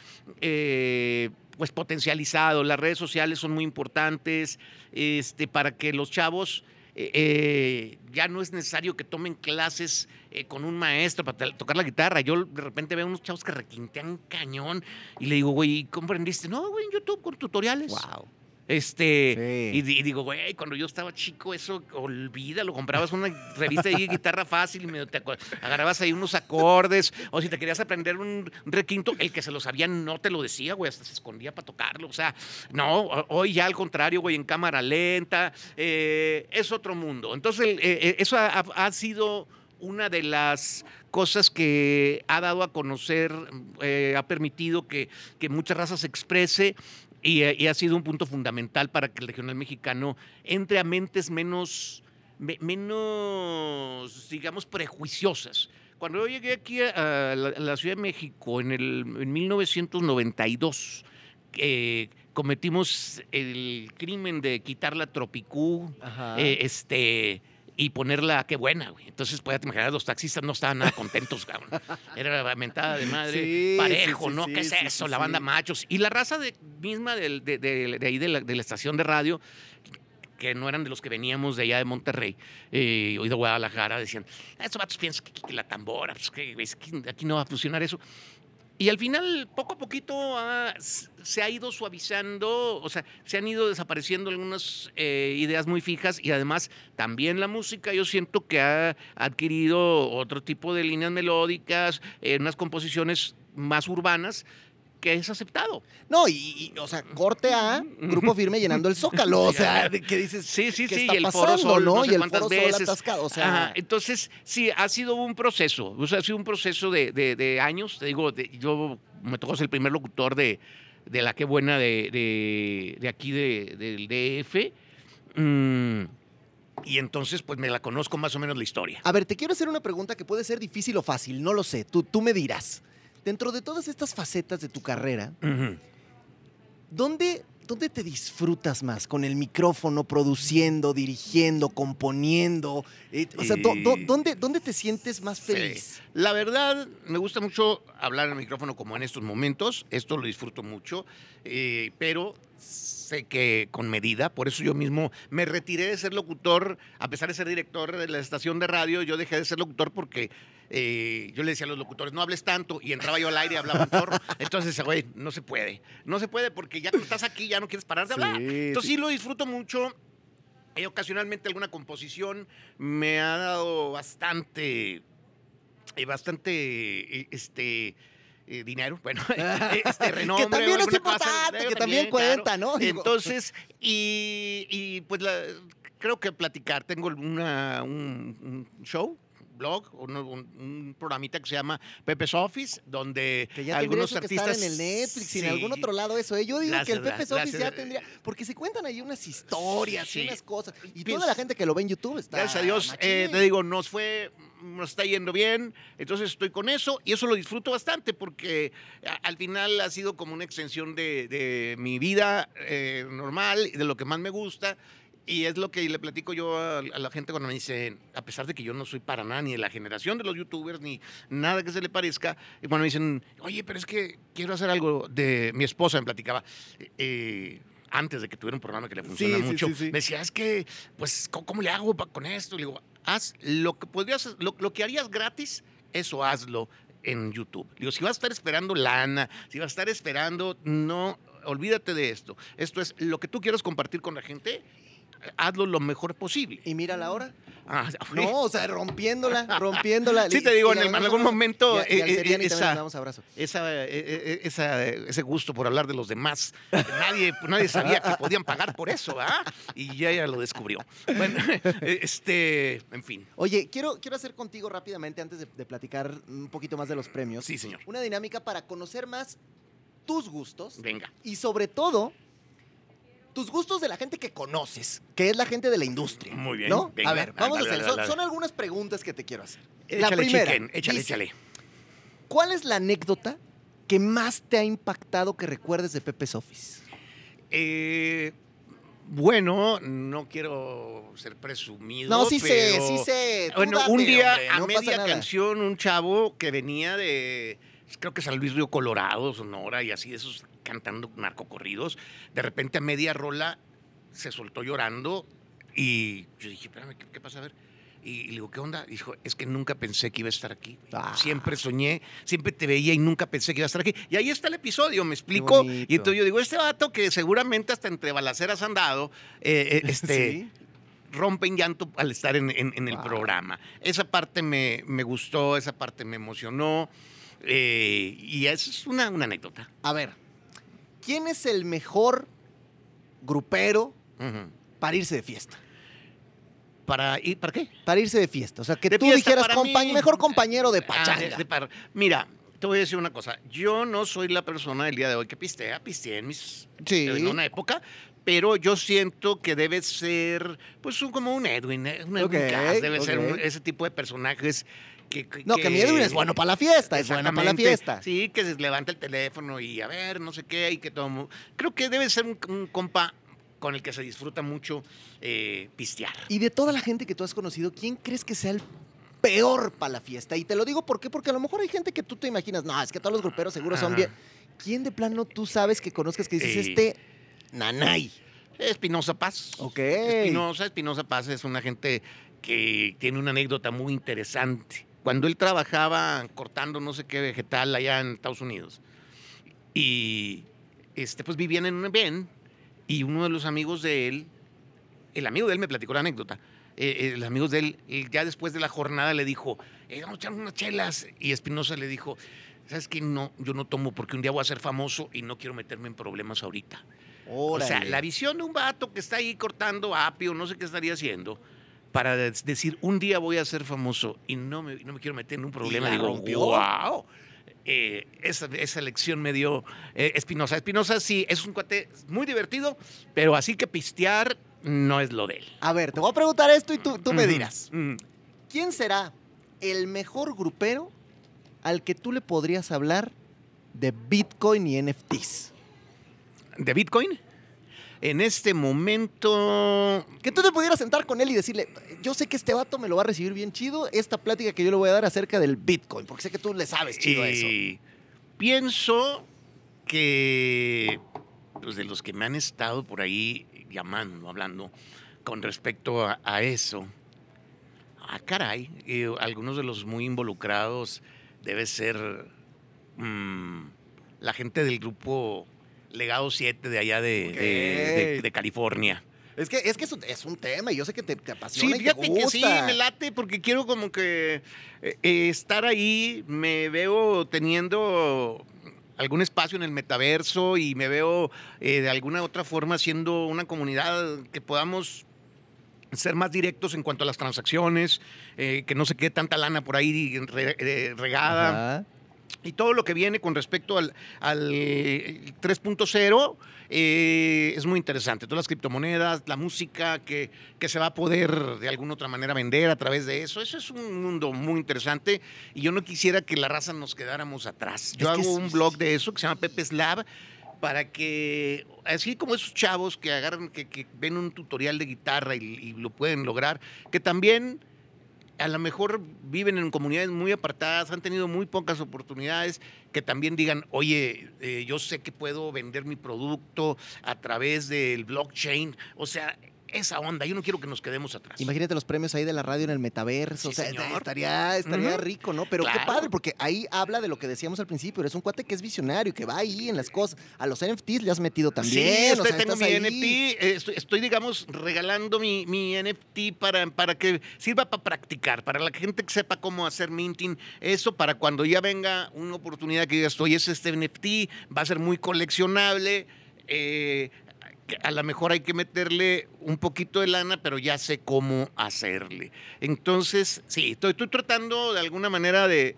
Speaker 3: eh, pues potencializado. Las redes sociales son muy importantes este, para que los chavos eh, eh, ya no es necesario que tomen clases eh, con un maestro para tocar la guitarra. Yo de repente veo unos chavos que requintean cañón y le digo, güey, ¿cómo aprendiste? No, güey, en YouTube con tutoriales.
Speaker 1: Wow.
Speaker 3: Este,
Speaker 1: Sí.
Speaker 3: y, di- y digo, güey, cuando yo estaba chico, eso olvídalo, comprabas una revista de guitarra fácil y medio te agarrabas ahí unos acordes, o si te querías aprender un requinto, el que se lo sabía no te lo decía, güey, hasta se escondía para tocarlo. O sea, no, ho- hoy ya al contrario, güey, en cámara lenta, eh, es otro mundo. Entonces, el- eh, eh, eso ha, ha- ha sido una de las cosas que ha dado a conocer, eh, ha permitido que, que mucha raza se exprese y, eh, y ha sido un punto fundamental para que el regional mexicano entre a mentes menos, me- menos digamos, prejuiciosas. Cuando yo llegué aquí a, a la, a la Ciudad de México en, el, en 1992, eh, cometimos el crimen de quitar la Tropicú,
Speaker 1: Ajá.
Speaker 3: eh, este, y ponerla, qué buena, güey. Entonces, puedes imaginar, los taxistas no estaban nada contentos, cabrón. Era la mentada de madre,
Speaker 1: Sí,
Speaker 3: parejo,
Speaker 1: sí, sí,
Speaker 3: ¿no? ¿Qué es eso? la banda machos. Y la raza de, misma del- de, de- de ahí, de la, de la estación de radio, que no eran de los que veníamos de allá de Monterrey eh, o de Guadalajara, decían, "Ah, estos vatos piensan que, que la tambora, pues que es que aquí no va a funcionar eso. Y al final, poco a poquito, se ha ido suavizando, o sea, se han ido desapareciendo algunas eh, ideas muy fijas y además también la música yo siento que ha adquirido otro tipo de líneas melódicas, eh, unas composiciones más urbanas que es aceptado.
Speaker 1: No, y, y, o sea, corte A, grupo firme llenando el zócalo. O sea, que dices,
Speaker 3: Sí, sí,
Speaker 1: ¿qué
Speaker 3: sí,
Speaker 1: está
Speaker 3: y el
Speaker 1: pasando,
Speaker 3: Foro Sol,
Speaker 1: no?
Speaker 3: no sé
Speaker 1: y el foro sol
Speaker 3: veces.
Speaker 1: atascado. O sea,
Speaker 3: Ajá, entonces, sí, ha sido un proceso, o sea, ha sido un proceso de, de- de años, te digo, de- yo me tocó ser el primer locutor de, de la que buena de, aquí de- del DF, mm, y entonces pues me la conozco más o menos la historia.
Speaker 1: A ver, te quiero hacer una pregunta que puede ser difícil o fácil, no lo sé. Tú, tú me dirás. Dentro de todas estas facetas de tu carrera. ¿dónde, ¿dónde te disfrutas más? ¿Con el micrófono, produciendo, dirigiendo, componiendo? Eh, o sea, do- do- ¿dónde, ¿dónde te sientes más
Speaker 3: Sí.
Speaker 1: feliz?
Speaker 3: La verdad, me gusta mucho hablar el micrófono como en estos momentos. Esto lo disfruto mucho, eh, pero sé que con medida. Por eso yo mismo me retiré de ser locutor, a pesar de ser director de la estación de radio. Yo dejé de ser locutor porque eh, yo le decía a los locutores, no hables tanto. Y entraba yo al aire y hablaba un. Entonces, güey, no se puede. No se puede porque ya que estás aquí ya no quieres parar de hablar. Entonces
Speaker 1: sí.
Speaker 3: lo disfruto mucho. Eh, ocasionalmente alguna composición me ha dado bastante, eh, bastante, eh, este, eh, dinero, bueno, este renombre.
Speaker 1: que también es
Speaker 3: cosa,
Speaker 1: importante, que también cuenta, ¿no? Digo,
Speaker 3: Entonces, y, y, pues la- creo que platicar, tengo una, un, un show blog, un, un- un programita que se llama Pepe's Office, donde
Speaker 1: Que ya
Speaker 3: algunos
Speaker 1: que
Speaker 3: artistas...
Speaker 1: estar en el Netflix y en algún otro lado eso. ¿eh? Yo digo que el
Speaker 3: Gracias,
Speaker 1: Pepe
Speaker 3: gracias,
Speaker 1: Office ya tendría... Porque se cuentan ahí unas historias y unas cosas. Y
Speaker 3: Pienso-
Speaker 1: toda la gente que lo ve en YouTube está
Speaker 3: Gracias a Dios, eh, te digo, nos fue, nos está yendo bien, entonces estoy con eso y eso lo disfruto bastante porque a- al final ha sido como una extensión de, de mi vida eh, normal de lo que más me gusta. Y es lo que le platico yo a, a la gente cuando me dicen, a pesar de que yo no soy para nada ni de la generación de los youtubers, ni nada que se le parezca, y cuando me dicen, oye, pero es que quiero hacer algo de mi esposa, me platicaba, eh, antes de que tuviera un programa que le funciona
Speaker 1: Sí,
Speaker 3: mucho,
Speaker 1: sí, sí.
Speaker 3: me decía, es que, pues, ¿cómo, cómo le hago con esto? Y le digo, haz lo que podrías, lo, lo que harías gratis, eso hazlo en YouTube. Digo, si vas a estar esperando lana, si vas a estar esperando, no, olvídate de esto. Esto es lo que tú quieras compartir con la gente, hazlo lo mejor posible.
Speaker 1: Y mira la hora.
Speaker 3: Ah,
Speaker 1: No, o sea, rompiéndola, rompiéndola.
Speaker 3: Sí, te digo, en, algún momento
Speaker 1: Y, a- y
Speaker 3: eh, eh,
Speaker 1: Seriani también
Speaker 3: esa-
Speaker 1: le damos abrazo.
Speaker 3: esa, eh, eh, esa, eh, ese gusto por hablar de los demás. Nadie, nadie sabía que podían pagar por eso, ¿verdad? Y ya ella lo descubrió. Bueno, este, en fin.
Speaker 1: Oye, quiero, quiero hacer contigo rápidamente, antes de, de platicar un poquito más de los premios,
Speaker 3: Sí, señor.
Speaker 1: una dinámica para conocer más tus gustos
Speaker 3: Venga.
Speaker 1: y sobre todo tus gustos de la gente que conoces, que es la gente de la industria.
Speaker 3: Muy bien,
Speaker 1: ¿No?
Speaker 3: venga.
Speaker 1: a ver, vamos
Speaker 3: Dale,
Speaker 1: a hacer.
Speaker 3: dale,
Speaker 1: Son,
Speaker 3: dale.
Speaker 1: son algunas preguntas que te quiero hacer.
Speaker 3: Échale,
Speaker 1: la primera.
Speaker 3: chicken, échale,
Speaker 1: dice,
Speaker 3: échale.
Speaker 1: ¿Cuál es la anécdota que más te ha impactado que recuerdes de Pepe's Office?
Speaker 3: Eh, bueno, no quiero ser presumido.
Speaker 1: No, sí sé,
Speaker 3: pero-
Speaker 1: sí sé. Tú
Speaker 3: Bueno,
Speaker 1: date,
Speaker 3: un día
Speaker 1: hombre,
Speaker 3: a
Speaker 1: no
Speaker 3: media canción, un chavo que venía de, creo que San Luis Río Colorado, Sonora, y así de esos cantando narcocorridos, de repente a media rola se soltó llorando y yo dije, espérame, ¿qué, qué pasa? A ver. Y le digo, ¿qué onda? Dijo, es que nunca pensé que iba a estar aquí.
Speaker 1: Ah.
Speaker 3: Siempre soñé, siempre te veía y nunca pensé que iba a estar aquí. Y ahí está el episodio, me explico. Y entonces yo digo, este vato que seguramente hasta entre balaceras han dado, eh, eh, este,
Speaker 1: Sí.
Speaker 3: rompen llanto al estar en, en- en el programa. Esa parte me, me gustó, esa parte me emocionó. Eh, y eso es una, una anécdota.
Speaker 1: A ver, ¿quién es el mejor grupero para irse de fiesta?
Speaker 3: ¿Para, ir, ¿Para qué?
Speaker 1: Para irse de fiesta. O sea, que
Speaker 3: De
Speaker 1: tú dijeras,
Speaker 3: para
Speaker 1: "Compa-
Speaker 3: mí,
Speaker 1: mejor compañero de
Speaker 3: Ah,
Speaker 1: pachanga.
Speaker 3: de Mira, te voy a decir una cosa. Yo no soy la persona del día de hoy que pistea. Pisteé en, mis,
Speaker 1: Sí.
Speaker 3: en una época. Pero yo siento que debe ser, pues, un- como un Edwin, eh, un Edwin Cass, debe ser un- ese tipo de personajes que...
Speaker 1: no, que mi Edwin es bueno para la fiesta, es bueno para la fiesta.
Speaker 3: Sí, que se levanta el teléfono y a ver, no sé qué, y que todo. Creo que debe ser un, un compa con el que se disfruta mucho eh, pistear.
Speaker 1: Y de toda la gente que tú has conocido, ¿quién crees que sea el peor para la fiesta? Y te lo digo ¿por qué? porque a lo mejor hay gente que tú te imaginas, no, es que todos los gruperos seguro son bien. ¿Quién de plano tú sabes que conozcas que dices
Speaker 3: Eh.
Speaker 1: este nanay?
Speaker 3: Espinosa Paz.
Speaker 1: Ok.
Speaker 3: Espinosa, Espinosa Paz es una gente que tiene una anécdota muy interesante. Cuando él trabajaba cortando no sé qué vegetal allá en Estados Unidos y este, pues vivían en un Ben y uno de los amigos de él, el amigo de él me platicó la anécdota. eh, eh, los amigos de él, él ya después de la jornada le dijo, eh, vamos a echar unas chelas. Y Espinosa le dijo, ¿sabes qué? No, yo no tomo porque un día voy a ser famoso y no quiero meterme en problemas ahorita. O sea,
Speaker 1: Órale.
Speaker 3: la visión de un vato que está ahí cortando apio, no sé qué estaría haciendo, para decir, un día voy a ser famoso y no me, no me quiero meter en un problema. Digo, wow. Eh, esa, esa lección me dio eh, Espinosa. Espinosa sí, es un cuate muy divertido, pero así que pistear no es lo de él.
Speaker 1: A ver, te voy a preguntar esto y tú, tú me dirás. ¿Quién será el mejor grupero al que tú le podrías hablar de Bitcoin y NFTs?
Speaker 3: ¿De Bitcoin? En este momento,
Speaker 1: Que tú te pudieras sentar con él y decirle, yo sé que este vato me lo va a recibir bien chido, esta plática que yo le voy a dar acerca del Bitcoin, porque sé que tú le sabes chido a eso.
Speaker 3: Eh, Pienso que pues, de los que me han estado por ahí llamando, hablando con respecto a, a eso, ah, caray, eh, algunos de los muy involucrados debe ser mm, la gente del grupo Legado 7 de allá de, de- de-
Speaker 1: Ok.
Speaker 3: de California.
Speaker 1: Es que es, que es, un, tema y yo sé que te, te
Speaker 3: Sí,
Speaker 1: apasiona y te
Speaker 3: fíjate que sí,
Speaker 1: gusta.
Speaker 3: me late porque quiero como que eh, eh, estar ahí, me veo teniendo algún espacio en el metaverso y me veo eh, de alguna otra forma siendo una comunidad que podamos ser más directos en cuanto a las transacciones, eh, que no se quede tanta lana por ahí re- regada
Speaker 1: Ajá.
Speaker 3: Y todo lo que viene con respecto al, al eh, 3.0 eh, es muy interesante. Todas las criptomonedas, la música que, que se va a poder de alguna otra manera vender a través de eso. Eso es un mundo muy interesante y yo no quisiera que la raza nos quedáramos atrás. Yo
Speaker 1: Es
Speaker 3: hago un blog de eso que se llama Pepe's Lab para que, así como esos chavos que agarran, que, que ven un tutorial de guitarra y, y lo pueden lograr, que también a lo mejor viven en comunidades muy apartadas, han tenido muy pocas oportunidades, que también digan, oye, eh, yo sé que puedo vender mi producto a través del blockchain. O sea, esa onda. Yo no quiero que nos quedemos atrás.
Speaker 1: Imagínate los premios ahí de la radio en el metaverso.
Speaker 3: Sí,
Speaker 1: o sea,
Speaker 3: señor.
Speaker 1: estaría, estaría rico, ¿no? Pero qué padre, porque ahí habla de lo que decíamos al principio. Eres un cuate que es visionario, que va ahí en las cosas. A los NFTs le has metido también.
Speaker 3: Sí,
Speaker 1: o
Speaker 3: estoy-
Speaker 1: sea,
Speaker 3: tengo mi
Speaker 1: ahí.
Speaker 3: NFT, eh, estoy, estoy, digamos, regalando mi, mi NFT para, para que sirva para practicar, para la gente que sepa cómo hacer minting, eso para cuando ya venga una oportunidad que digas, estoy, es este NFT, va a ser muy coleccionable, eh, a lo mejor hay que meterle un poquito de lana, pero ya sé cómo hacerle. Entonces, sí, estoy, estoy tratando de alguna manera de,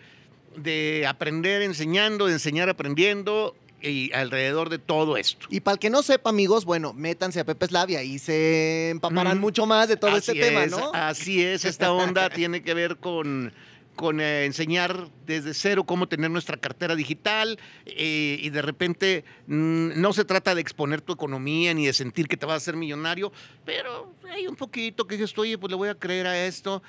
Speaker 3: de aprender enseñando, de enseñar aprendiendo y alrededor de todo esto.
Speaker 1: Y para el que no sepa, amigos, bueno, métanse a Pepe Slav y se empaparán
Speaker 3: Mm.
Speaker 1: mucho más de todo este tema, ¿no?
Speaker 3: Así es, esta onda tiene que ver con, con eh, enseñar desde cero cómo tener nuestra cartera digital eh, y de repente mm, no se trata de exponer tu economía ni de sentir que te vas a hacer millonario, pero hay un poquito que dices, oye, pues le voy a creer a esto.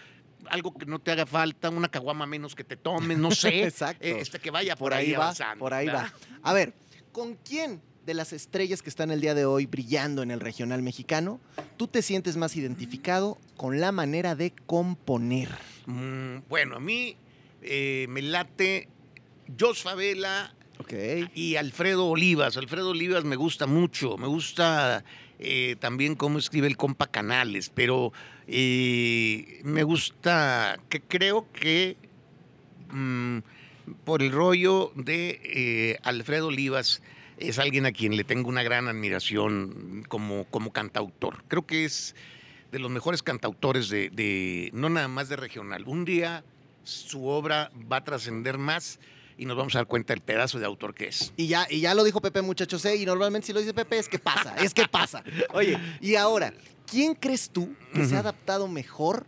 Speaker 3: Algo que no te haga falta, una caguama menos que te tomes, no sé.
Speaker 1: Exacto.
Speaker 3: eh, este, que vaya
Speaker 1: por ahí va,
Speaker 3: avanzando,
Speaker 1: por ahí
Speaker 3: ¿verdad?
Speaker 1: va. A ver, ¿con quién de las estrellas que están el día de hoy brillando en el regional mexicano, tú te sientes más identificado con la manera de componer?
Speaker 3: Mm, bueno, a mí eh, me late Jos Favela,
Speaker 1: Ok.
Speaker 3: y Alfredo Olivas. Alfredo Olivas me gusta mucho, me gusta eh, también cómo escribe el compa Canales, pero eh, me gusta, que creo que mm, por el rollo de Alfredo Olivas es alguien a quien le tengo una gran admiración como, como cantautor. Creo que es de los mejores cantautores de, de- no nada más de regional. Un día su obra va a trascender más y nos vamos a dar cuenta del pedazo de autor que es.
Speaker 1: Y ya, y ya lo dijo Pepe, muchachos, ¿eh? y normalmente si lo dice Pepe es que pasa, es que pasa. Oye, y ahora, ¿quién crees tú que se ha adaptado mejor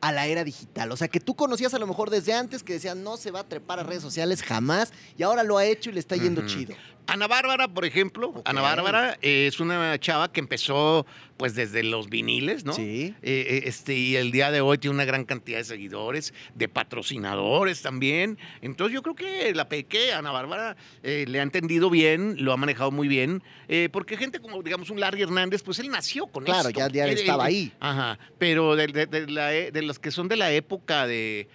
Speaker 1: a la era digital? O sea, que tú conocías a lo mejor desde antes, que decían no se va a trepar a redes sociales jamás, y ahora lo ha hecho y le está yendo chido.
Speaker 3: Ana Bárbara, por ejemplo. Ana Bárbara eh, es una chava que empezó pues desde los viniles, ¿no?
Speaker 1: Sí.
Speaker 3: Eh, eh, este, y el día de hoy tiene una gran cantidad de seguidores, de patrocinadores también. Entonces yo creo que la Peque, Ana Bárbara, eh, le ha entendido bien, lo ha manejado muy bien, porque gente como, digamos, un Larry Hernández, pues él nació con
Speaker 1: Claro,
Speaker 3: esto.
Speaker 1: ya- ya
Speaker 3: Él-
Speaker 1: estaba
Speaker 3: él-
Speaker 1: ahí.
Speaker 3: Ajá, pero de, de- de la e- de los que son de la época de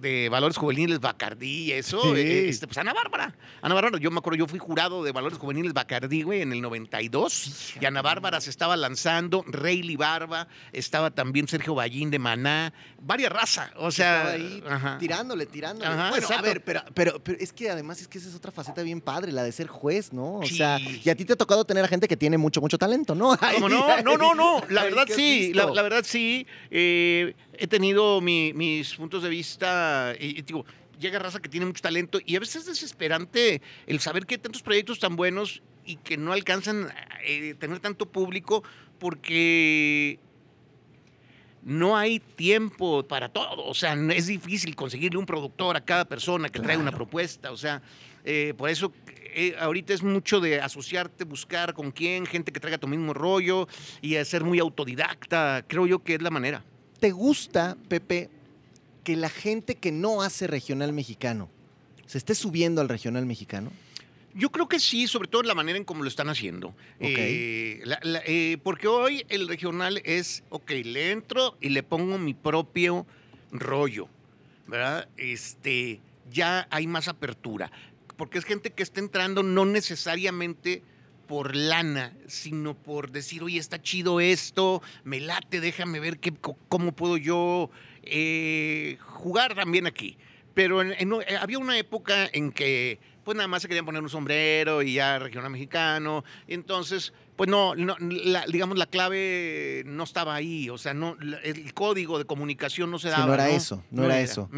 Speaker 3: de valores juveniles Bacardí y eso,
Speaker 1: Sí.
Speaker 3: eh, este, pues Ana Bárbara. Ana Bárbara, yo me acuerdo, yo fui jurado de valores juveniles Bacardí, güey, en el 92. Y Ana Bárbara se estaba lanzando, Rayleigh Barba, estaba también Sergio Ballín de Maná, varias razas, o sea...
Speaker 1: Estaba ahí tirándole, tirándole.
Speaker 3: Ajá,
Speaker 1: bueno, a ver, pero, pero, pero es que además es que esa es otra faceta bien padre, la de ser juez, ¿no? O
Speaker 3: Sí.
Speaker 1: sea, y a ti te ha tocado tener a gente que tiene mucho, mucho talento, ¿no?
Speaker 3: ¿Cómo
Speaker 1: Ay,
Speaker 3: no? No, no, no. La verdad
Speaker 1: ¿qué has
Speaker 3: sí. La verdad sí. Eh, he tenido mi- mis puntos de vista y, y digo, llega raza que tiene mucho talento y a veces es desesperante el saber que hay tantos proyectos tan buenos y que no alcanzan a eh, tener tanto público porque no hay tiempo para todo. O sea, es difícil conseguirle un productor a cada persona que traiga una
Speaker 1: Claro.
Speaker 3: propuesta. O sea, eh, por eso eh, ahorita es mucho de asociarte, buscar con quién, gente que traiga tu mismo rollo y ser muy autodidacta. Creo yo que es la manera.
Speaker 1: ¿Te gusta, Pepe, que la gente que no hace regional mexicano se esté subiendo al regional mexicano?
Speaker 3: Yo creo que sí, sobre todo en la manera en cómo lo están haciendo. Eh, la- la- eh, porque hoy el regional es, ok, le entro y le pongo mi propio rollo, ¿verdad? Este, ya hay más apertura. Porque es gente que está entrando no necesariamente por lana, sino por decir, oye, está chido esto, me late, déjame ver qué, cómo puedo yo eh, jugar también aquí. Pero en- en- eh, había una época en que pues nada más se querían poner un sombrero y ya regional mexicano. Entonces, pues no, no, la- digamos, la clave no estaba ahí. O sea, no, el código de comunicación no se
Speaker 1: Sí,
Speaker 3: daba.
Speaker 1: no era eso, no era eso.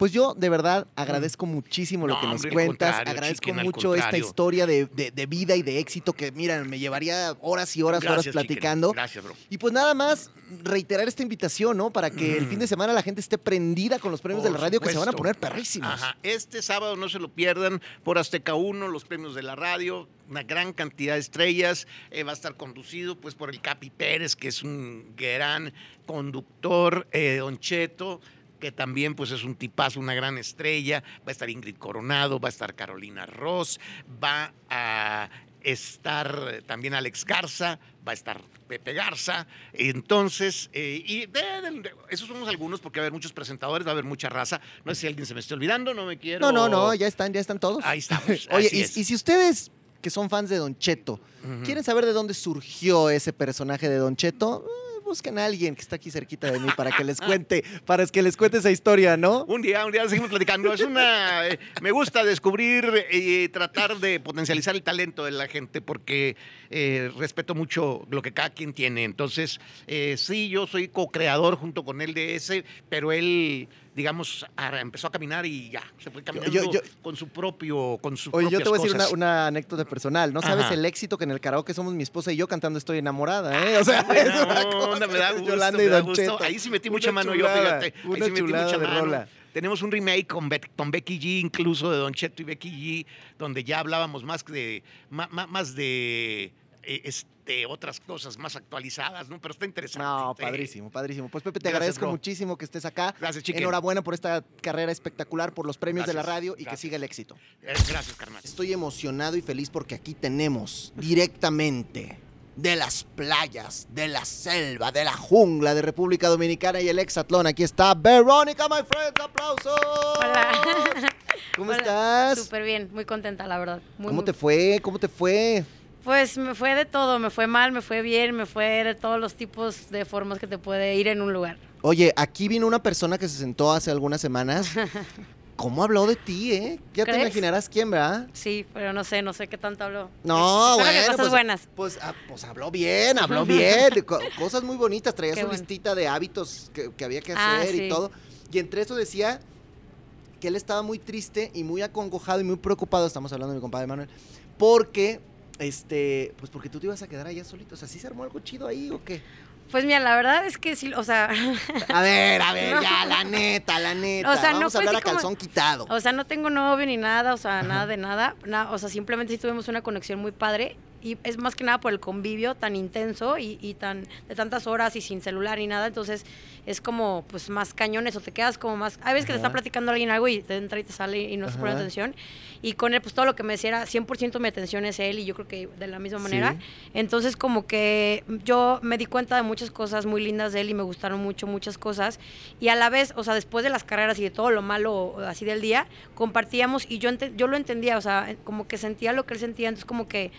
Speaker 1: Pues yo de verdad agradezco muchísimo lo que nos
Speaker 3: hombre,
Speaker 1: cuentas. Agradezco
Speaker 3: chiquen,
Speaker 1: mucho esta historia de, de- de vida y de éxito que, mira, me llevaría horas y horas, horas
Speaker 3: Gracias, chiquen.
Speaker 1: platicando.
Speaker 3: Gracias, bro.
Speaker 1: Y pues nada más reiterar esta invitación, ¿no? Para que el
Speaker 3: Mm.
Speaker 1: fin de semana la gente esté prendida con los premios
Speaker 3: Por
Speaker 1: de la radio que se van a poner perrísimos.
Speaker 3: Ajá. Este sábado no se lo pierdan por Azteca 1, los premios de la radio, una gran cantidad de estrellas. Eh, va a estar conducido pues por el Capi Pérez, que es un gran conductor, eh, Don Cheto que también pues es un tipazo, una gran estrella. Va a estar Ingrid Coronado, va a estar Carolina Ross, va a estar también Alex Garza, va a estar Pepe Garza. Entonces, eh, y de- de- esos somos algunos porque va a haber muchos presentadores, va a haber mucha raza. No sé si alguien se me esté olvidando, no me quiero.
Speaker 1: No, no, no, ya están, ya están todos.
Speaker 3: Ahí estamos.
Speaker 1: Oye, y,
Speaker 3: es.
Speaker 1: y si ustedes que son fans de Don Cheto, quieren saber de dónde surgió ese personaje de Don Cheto, busquen a alguien que está aquí cerquita de mí para que les cuente, para que les cuente esa historia, ¿no?
Speaker 3: Un día, un día seguimos platicando. Es una. eh, me gusta descubrir y tratar de potencializar el talento de la gente porque eh, respeto mucho lo que cada quien tiene. Entonces, eh, sí, yo soy co-creador junto con él de ese, pero él, digamos, ah, empezó a caminar y ya, se fue caminando
Speaker 1: yo- yo-
Speaker 3: con su propio. Con sus
Speaker 1: Oye, yo te voy a decir una, anécdota personal. No sabes el éxito que en el karaoke somos mi esposa y yo cantando Estoy enamorada, ¿eh? O sea, es una cosa
Speaker 3: me da gusto,
Speaker 1: Yolanda
Speaker 3: me
Speaker 1: y
Speaker 3: da
Speaker 1: Don
Speaker 3: gusto.
Speaker 1: Cheto.
Speaker 3: Ahí sí metí
Speaker 1: Una
Speaker 3: mucha mano yo, fíjate. Ahí
Speaker 1: una
Speaker 3: sí metí mucha
Speaker 1: de
Speaker 3: mano.
Speaker 1: rola.
Speaker 3: Tenemos un remake con, con Becky G, incluso de Don Cheto y Becky G, donde ya hablábamos más de, ma- más, de eh, este, otras cosas más actualizadas, ¿no? Pero está interesante.
Speaker 1: No, padrísimo, padrísimo. Pues Pepe, te
Speaker 3: Gracias,
Speaker 1: agradezco
Speaker 3: bro.
Speaker 1: muchísimo que estés acá.
Speaker 3: Gracias, chiquen.
Speaker 1: Enhorabuena por esta carrera espectacular, por los premios de la radio y que siga el éxito.
Speaker 3: Eh, Gracias, carnal.
Speaker 1: Estoy emocionado y feliz porque aquí tenemos directamente de las playas, de la selva, de la jungla de República Dominicana y el exatlón. Aquí está Verónica, my friends. ¡Aplausos!
Speaker 4: Hola.
Speaker 1: ¿Cómo
Speaker 4: Hola.
Speaker 1: estás?
Speaker 4: Súper bien, muy contenta, la verdad. Muy,
Speaker 1: ¿Cómo
Speaker 4: muy-
Speaker 1: te fue? ¿Cómo te fue?
Speaker 4: Pues me fue de todo, me fue mal, me fue bien, me fue de todos los tipos de formas que te puede ir en un lugar.
Speaker 1: Oye, aquí vino una persona que se sentó hace algunas semanas. ¿Cómo habló de ti, eh? Ya te imaginarás quién, ¿verdad?
Speaker 4: Sí, pero no sé, no sé qué tanto habló.
Speaker 1: No,
Speaker 4: Espero que
Speaker 1: bueno,
Speaker 4: cosas
Speaker 1: pues,
Speaker 4: buenas.
Speaker 1: Pues, ah, pues habló bien, habló bien. co- cosas muy bonitas. Traía
Speaker 4: Qué
Speaker 1: su
Speaker 4: bueno.
Speaker 1: listita de hábitos que, que había que
Speaker 4: Ah,
Speaker 1: hacer y todo. Y entre eso decía que él estaba muy triste y muy acongojado y muy preocupado. Estamos hablando de mi compadre Manuel. Porque, este, pues porque tú te ibas a quedar allá solito. O sea, ¿sí se armó algo chido ahí o qué?
Speaker 4: Pues mira, la verdad es que sí, o sea,
Speaker 1: A ver, a ver,
Speaker 4: No.
Speaker 1: ya, la neta, la neta.
Speaker 4: O sea, no
Speaker 1: Vamos a
Speaker 4: fue
Speaker 1: hablar a
Speaker 4: como-
Speaker 1: calzón quitado.
Speaker 4: o sea, no tengo novio ni nada, o sea, nada de nada, na- o sea, simplemente sí tuvimos una conexión muy padre y es más que nada por el convivio tan intenso y, y tan de tantas horas y sin celular ni nada, entonces es como pues más cañones o te quedas como más, hay veces que te
Speaker 1: Ajá.
Speaker 4: está platicando alguien algo y te entra y te sale y no estás poniendo
Speaker 1: Ajá.
Speaker 4: atención y con él pues todo lo que me decía era 100% mi atención es él y yo creo que de la misma manera,
Speaker 1: Sí.
Speaker 4: entonces como que yo me di cuenta de muchas cosas muy lindas de él y me gustaron mucho muchas cosas y a la vez, o sea, después de las carreras y de todo lo malo así del día, compartíamos y yo ente- yo lo entendía, o sea, como que sentía lo que él sentía, entonces como que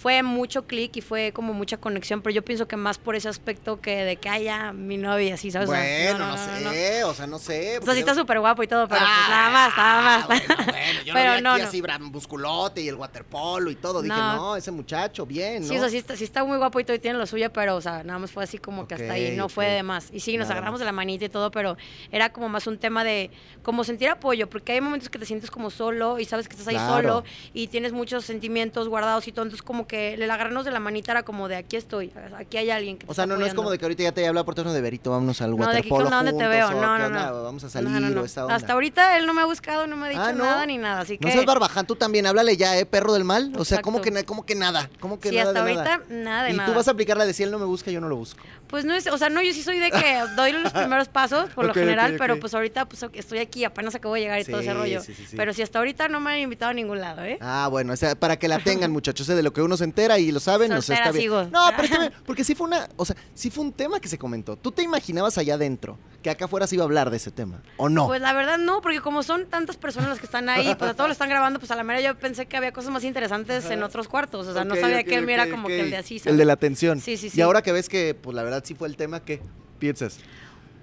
Speaker 4: fue mucho clic y fue como mucha conexión, pero yo pienso que más por ese aspecto que de que haya mi novia así, ¿sabes?
Speaker 1: Bueno, no, sé, o sea, no sé.
Speaker 4: O sea, sí está súper guapo y todo, pero pues
Speaker 1: Ah,
Speaker 4: nada más, nada más.
Speaker 1: Bueno, bueno, yo
Speaker 4: Pero
Speaker 1: lo vi
Speaker 4: no,
Speaker 1: aquí
Speaker 4: no.
Speaker 1: así musculote y el waterpolo y todo. Dije,
Speaker 4: No.
Speaker 1: no, ese muchacho, bien, ¿no?
Speaker 4: Sí, o sea, sí está, sí está muy guapo y todo y tiene lo suyo, pero, o sea, nada más fue así como que hasta ahí, no fue de más. Y sí, nos agarramos de la manita y todo, pero era como más un tema de, como sentir apoyo, porque hay momentos que te sientes como solo y sabes que estás ahí
Speaker 1: Claro.
Speaker 4: solo y tienes muchos sentimientos guardados y todo, entonces como que el agarrarnos de la manita era como de aquí estoy, aquí hay alguien que te
Speaker 1: O sea,
Speaker 4: está
Speaker 1: no, no es como de que ahorita ya te haya hablado por teléfono de Verito, vámonos al
Speaker 4: No, de que, ¿qué
Speaker 1: waterpolo
Speaker 4: onda? ¿Dónde te
Speaker 1: juntos,
Speaker 4: veo?
Speaker 1: o
Speaker 4: No,
Speaker 1: ¿qué
Speaker 4: no,
Speaker 1: onda?
Speaker 4: no.
Speaker 1: Vamos a salir
Speaker 4: no, no.
Speaker 1: o esta onda.
Speaker 4: Hasta ahorita él no me ha buscado, no me ha dicho
Speaker 1: Ah, ¿no?
Speaker 4: nada ni nada, así que...
Speaker 1: No seas barbaján, tú también, háblale ya, ¿eh? Perro del mal. O sea, ¿cómo que, na- cómo que nada? ¿Cómo que
Speaker 4: Sí,
Speaker 1: nada
Speaker 4: hasta
Speaker 1: de
Speaker 4: ahorita
Speaker 1: nada?
Speaker 4: nada de
Speaker 1: y
Speaker 4: nada.
Speaker 1: tú vas a aplicar la de si él no me busca, yo no lo busco.
Speaker 4: Pues no es, o sea, no, yo sí soy de que doy los primeros pasos por
Speaker 1: Ok,
Speaker 4: lo general,
Speaker 1: ok,
Speaker 4: pero pues ahorita pues estoy aquí, apenas acabo de llegar y todo
Speaker 1: Sí,
Speaker 4: ese rollo.
Speaker 1: sí, sí, sí.
Speaker 4: Pero si hasta ahorita no me han invitado a ningún lado, ¿eh?
Speaker 1: Ah, bueno, o sea, para que la tengan, muchachos, ¿eh? de lo que uno se entera y lo saben, no sé,
Speaker 4: Soltera
Speaker 1: está bien.
Speaker 4: sigo.
Speaker 1: No, pero está bien, porque sí fue una, o sea, sí fue un tema que se comentó. ¿Tú te imaginabas allá adentro que acá afuera se iba a hablar de ese tema? ¿O no?
Speaker 4: Pues la verdad no, porque como son tantas personas las que están ahí, pues a todos lo están grabando, pues a la mera yo pensé que había cosas más interesantes en otros cuartos, o sea, no sabía
Speaker 1: ok,
Speaker 4: que él me era como que el de así,
Speaker 1: El
Speaker 4: ¿sabes?
Speaker 1: de la atención.
Speaker 4: Sí, sí,
Speaker 1: Y
Speaker 4: sí.
Speaker 1: ahora que ves que, pues la verdad sí fue el tema, ¿qué piensas?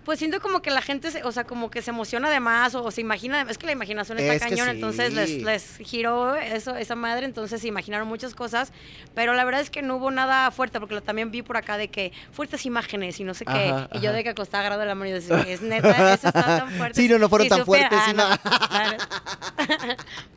Speaker 4: Pues siento como que la gente, se, o sea, como que se emociona de más o, o se imagina, es que la imaginación está
Speaker 1: Es
Speaker 4: cañón,
Speaker 1: sí.
Speaker 4: entonces les, les giró eso, esa madre, entonces se imaginaron muchas cosas, pero la verdad es que no hubo nada fuerte, porque lo también vi por acá de que fuertes imágenes y no sé qué,
Speaker 1: Ajá,
Speaker 4: y yo
Speaker 1: ajá.
Speaker 4: de que acostaba agarrado de la mano y decía, es neta, eso está tan fuerte.
Speaker 1: Sí, no, no fueron
Speaker 4: Si
Speaker 1: tan
Speaker 4: supiera-
Speaker 1: fuertes, sí,
Speaker 4: ah,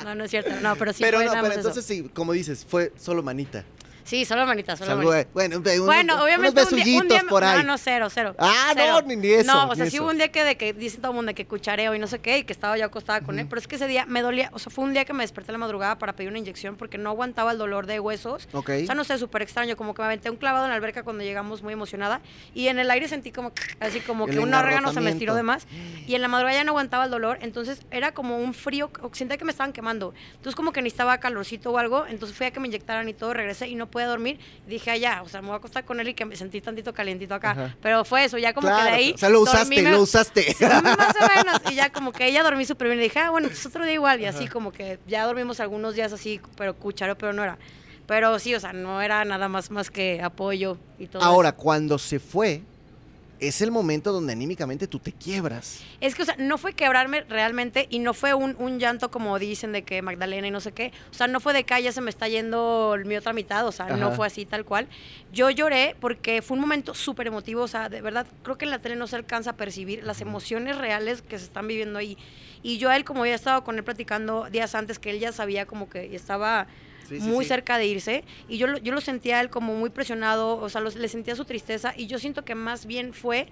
Speaker 4: no, no, no es cierto, no, pero sí
Speaker 1: pero
Speaker 4: fue
Speaker 1: no,
Speaker 4: nada
Speaker 1: pero
Speaker 4: más eso.
Speaker 1: entonces sí, como dices, fue solo manita.
Speaker 4: Sí, solo manitas, solo
Speaker 1: Salvo-
Speaker 4: manitas.
Speaker 1: bueno, unos-
Speaker 4: Bueno, obviamente
Speaker 1: unos
Speaker 4: un día, un día-
Speaker 1: por ahí.
Speaker 4: No, no, cero, cero.
Speaker 1: Ah, no,
Speaker 4: cero.
Speaker 1: ni- ni eso,
Speaker 4: No, o sea, sí
Speaker 1: eso.
Speaker 4: hubo un día que de que dice todo el mundo que cuchareo y no sé qué, y que estaba yo acostada con él, pero es que ese día me dolía, o sea, fue un día que me desperté en la madrugada para pedir una inyección porque no aguantaba el dolor de huesos.
Speaker 1: Ok.
Speaker 4: O sea, no sé, súper extraño, como que me aventé un clavado en la alberca cuando llegamos muy emocionada y en el aire sentí como, así como
Speaker 1: El
Speaker 4: que un órgano se me estiró de más y en la madrugada ya no aguantaba el dolor, entonces era como un frío, sentía que me estaban quemando. Entonces como que necesitaba calorcito o algo, entonces fui a que me inyectaran y todo, regresé y no pude dormir. Y dije, ah, ya, o sea, me voy a acostar con él y que me sentí tantito calientito acá.
Speaker 1: Ajá.
Speaker 4: Pero fue eso, ya como
Speaker 1: Claro,
Speaker 4: que de ahí...
Speaker 1: O sea, lo usaste, lo usaste.
Speaker 4: Sí, más o menos. Y ya como que ella dormí súper bien. Y dije, ah, bueno, pues otro día igual. Y así como que ya dormimos algunos días así, pero cucharo, pero no era. Pero sí, o sea, no era nada más, más que apoyo y todo
Speaker 1: Ahora,
Speaker 4: eso.
Speaker 1: cuando se fue, es el momento donde anímicamente tú te quiebras.
Speaker 4: Es que, o sea, no fue quebrarme realmente y no fue un, un llanto como dicen de que Magdalena y no sé qué. O sea, no fue de que "Ay, ya se me está yendo mi otra mitad. O sea, no fue así tal cual. Yo lloré porque fue un momento súper emotivo. O sea, de verdad, creo que en la tele no se alcanza a percibir las emociones reales que se están viviendo ahí. Y yo a él, como ya estaba con él platicando días antes, que él ya sabía como que estaba
Speaker 1: Sí,
Speaker 4: muy
Speaker 1: sí.
Speaker 4: cerca de irse y yo lo, yo lo sentía a él como muy presionado, o sea, los- le sentía su tristeza y yo siento que más bien fue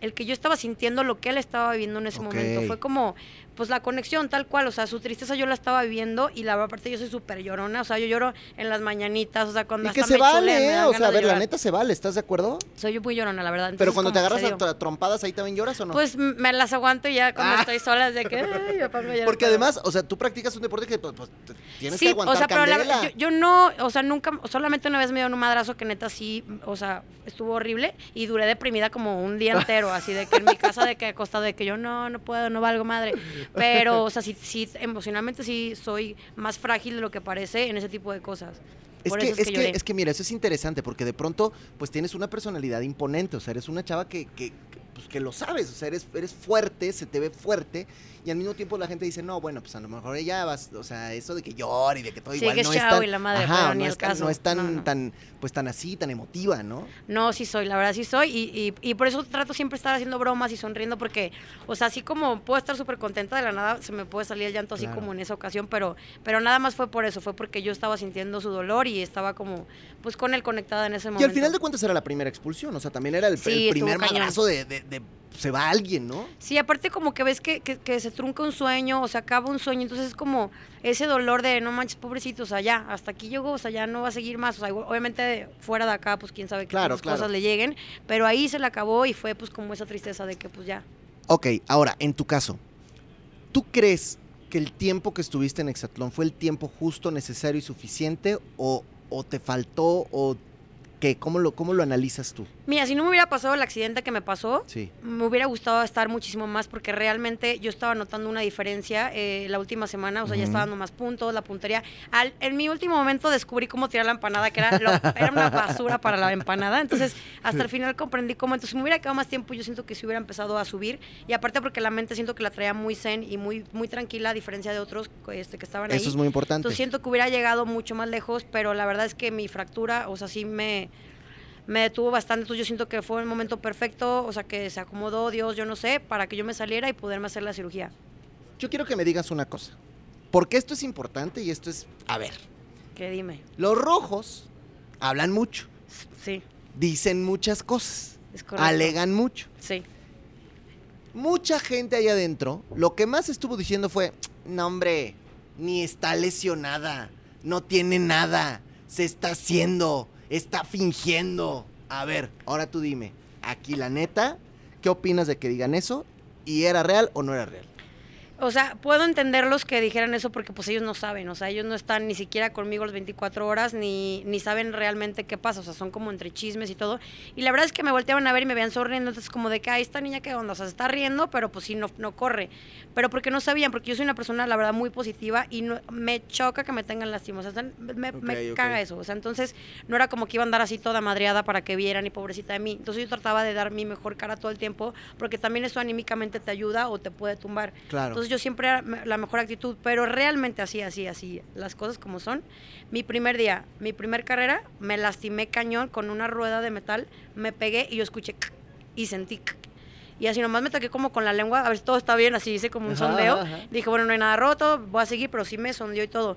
Speaker 4: el que yo estaba sintiendo lo que él estaba viviendo en ese momento. Fue como, pues la conexión tal cual, o sea, su tristeza yo la estaba viviendo y la aparte yo soy súper llorona, o sea, yo lloro en las mañanitas, o sea, cuando
Speaker 1: Y que se
Speaker 4: me
Speaker 1: vale, O sea, a ver, la neta se vale, ¿estás de acuerdo?
Speaker 4: Soy muy llorona, la verdad.
Speaker 1: Pero cuando te agarras a trompadas, ¿ahí también lloras o no?
Speaker 4: Pues me las aguanto ya cuando
Speaker 1: Ah.
Speaker 4: estoy sola, de que ay, me
Speaker 1: Porque además, o sea, tú practicas un deporte que pues, pues, tienes
Speaker 4: sí,
Speaker 1: que aguantar
Speaker 4: o sea, pero la- yo, yo no, o sea, nunca, solamente una vez me dio un madrazo que neta sí, o sea, estuvo horrible y duré deprimida como un día entero, así de que en mi casa de que acostado de que yo no, no puedo, no valgo madre. Pero, o sea, sí, sí, emocionalmente sí soy más frágil de lo que parece en ese tipo de cosas.
Speaker 1: Es que, es, que, es que mira, eso es interesante porque de pronto pues tienes una personalidad imponente, o sea, eres una chava que, que, que, pues, que lo sabes, o sea, eres, eres fuerte, se te ve fuerte y al mismo tiempo la gente dice, no, bueno, pues a lo mejor ella va, o sea, eso de que llora y de que todo
Speaker 4: Sí,
Speaker 1: igual
Speaker 4: que
Speaker 1: no
Speaker 4: es
Speaker 1: tan,
Speaker 4: y la madre,
Speaker 1: ajá,
Speaker 4: pero
Speaker 1: no
Speaker 4: ni
Speaker 1: es
Speaker 4: el
Speaker 1: tan,
Speaker 4: caso.
Speaker 1: no es tan,
Speaker 4: No, no.
Speaker 1: tan, pues tan así, tan emotiva, ¿no?
Speaker 4: No, sí soy, la verdad sí soy. Y, y, y por eso trato siempre de estar haciendo bromas y sonriendo, porque, o sea, así como puedo estar súper contenta de la nada, se me puede salir el llanto así
Speaker 1: Claro.
Speaker 4: como en esa ocasión, pero, pero nada más fue por eso, fue porque yo estaba sintiendo su dolor y estaba como, pues con él conectada en ese
Speaker 1: Y
Speaker 4: momento.
Speaker 1: al final de cuentas era la primera expulsión, o sea, también era el,
Speaker 4: Sí,
Speaker 1: el
Speaker 4: estuvo
Speaker 1: primer madrazo de, de- de se va alguien, ¿no?
Speaker 4: Sí, aparte como que ves que, que, que se trunca un sueño o se acaba un sueño, entonces es como ese dolor de no manches, pobrecito, o sea, ya, hasta aquí llegó, o sea, ya no va a seguir más, o sea, obviamente fuera de acá, pues quién sabe qué
Speaker 1: claro.
Speaker 4: cosas le lleguen, pero ahí se le acabó y fue pues como esa tristeza de que pues ya.
Speaker 1: Ok, ahora, en tu caso, ¿tú crees que el tiempo que estuviste en Hexatlón fue el tiempo justo, necesario y suficiente? ¿O, o te faltó? ¿O qué? ¿Cómo lo, ¿Cómo lo analizas tú?
Speaker 4: Mira, si no me hubiera pasado el accidente que me pasó,
Speaker 1: Sí.
Speaker 4: me hubiera gustado estar muchísimo más porque realmente yo estaba notando una diferencia eh, la última semana, o sea, ya estaba dando más puntos, la puntería. Al, en mi último momento descubrí cómo tirar la empanada, que era, lo- era una basura para la empanada. Entonces, hasta el final comprendí cómo. Entonces, si me hubiera quedado más tiempo, yo siento que se hubiera empezado a subir. Y aparte porque la mente siento que la traía muy zen y muy, muy tranquila, a diferencia de otros este, que estaban ahí.
Speaker 1: Eso es muy importante.
Speaker 4: Entonces siento que hubiera llegado mucho más lejos, pero la verdad es que mi fractura, o sea, sí me, me detuvo bastante. Entonces yo siento que fue el momento perfecto, o sea, que se acomodó Dios, yo no sé, para que yo me saliera y poderme hacer la cirugía.
Speaker 1: Yo quiero que me digas una cosa. Porque esto es importante y esto es... A ver,
Speaker 4: Que dime.
Speaker 1: los rojos hablan mucho,
Speaker 4: Sí,
Speaker 1: dicen muchas cosas,
Speaker 4: es correcto.
Speaker 1: alegan mucho.
Speaker 4: Sí.
Speaker 1: Mucha gente ahí adentro, lo que más estuvo diciendo fue, no hombre, ni está lesionada, no tiene nada, se está haciendo, está fingiendo. A ver, ahora tú dime, aquí la neta, ¿qué opinas de que digan eso? ¿Y era real o no era real?
Speaker 4: O sea, puedo entenderlos que dijeran eso porque pues ellos no saben, o sea, ellos no están ni siquiera conmigo las 24 horas ni, ni saben realmente qué pasa, o sea, son como entre chismes y todo. Y la verdad es que me volteaban a ver y me veían sonriendo, entonces como de que, ay, esta niña qué onda, o sea, se está riendo, pero pues sí, no, no corre. Pero porque no sabían, porque yo soy una persona, la verdad, muy positiva y no, me choca que me tengan lástima, o sea, me, me caga eso, o sea, entonces no era como que iba a andar así toda madreada para que vieran y pobrecita de mí. Entonces yo trataba de dar mi mejor cara todo el tiempo, porque también eso anímicamente te ayuda o te puede tumbar.
Speaker 1: Claro.
Speaker 4: Entonces yo siempre era la mejor actitud, pero realmente así, así, así, las cosas como son. Mi primer día, mi primer carrera, me lastimé cañón con una rueda de metal, me pegué y yo escuché y sentí y así nomás me toqué como con la lengua, a ver si todo está bien, así hice como un
Speaker 1: Ajá,
Speaker 4: sondeo.
Speaker 1: ajá.
Speaker 4: Dije, bueno, no hay nada roto, voy a seguir, pero sí me sondeó y todo.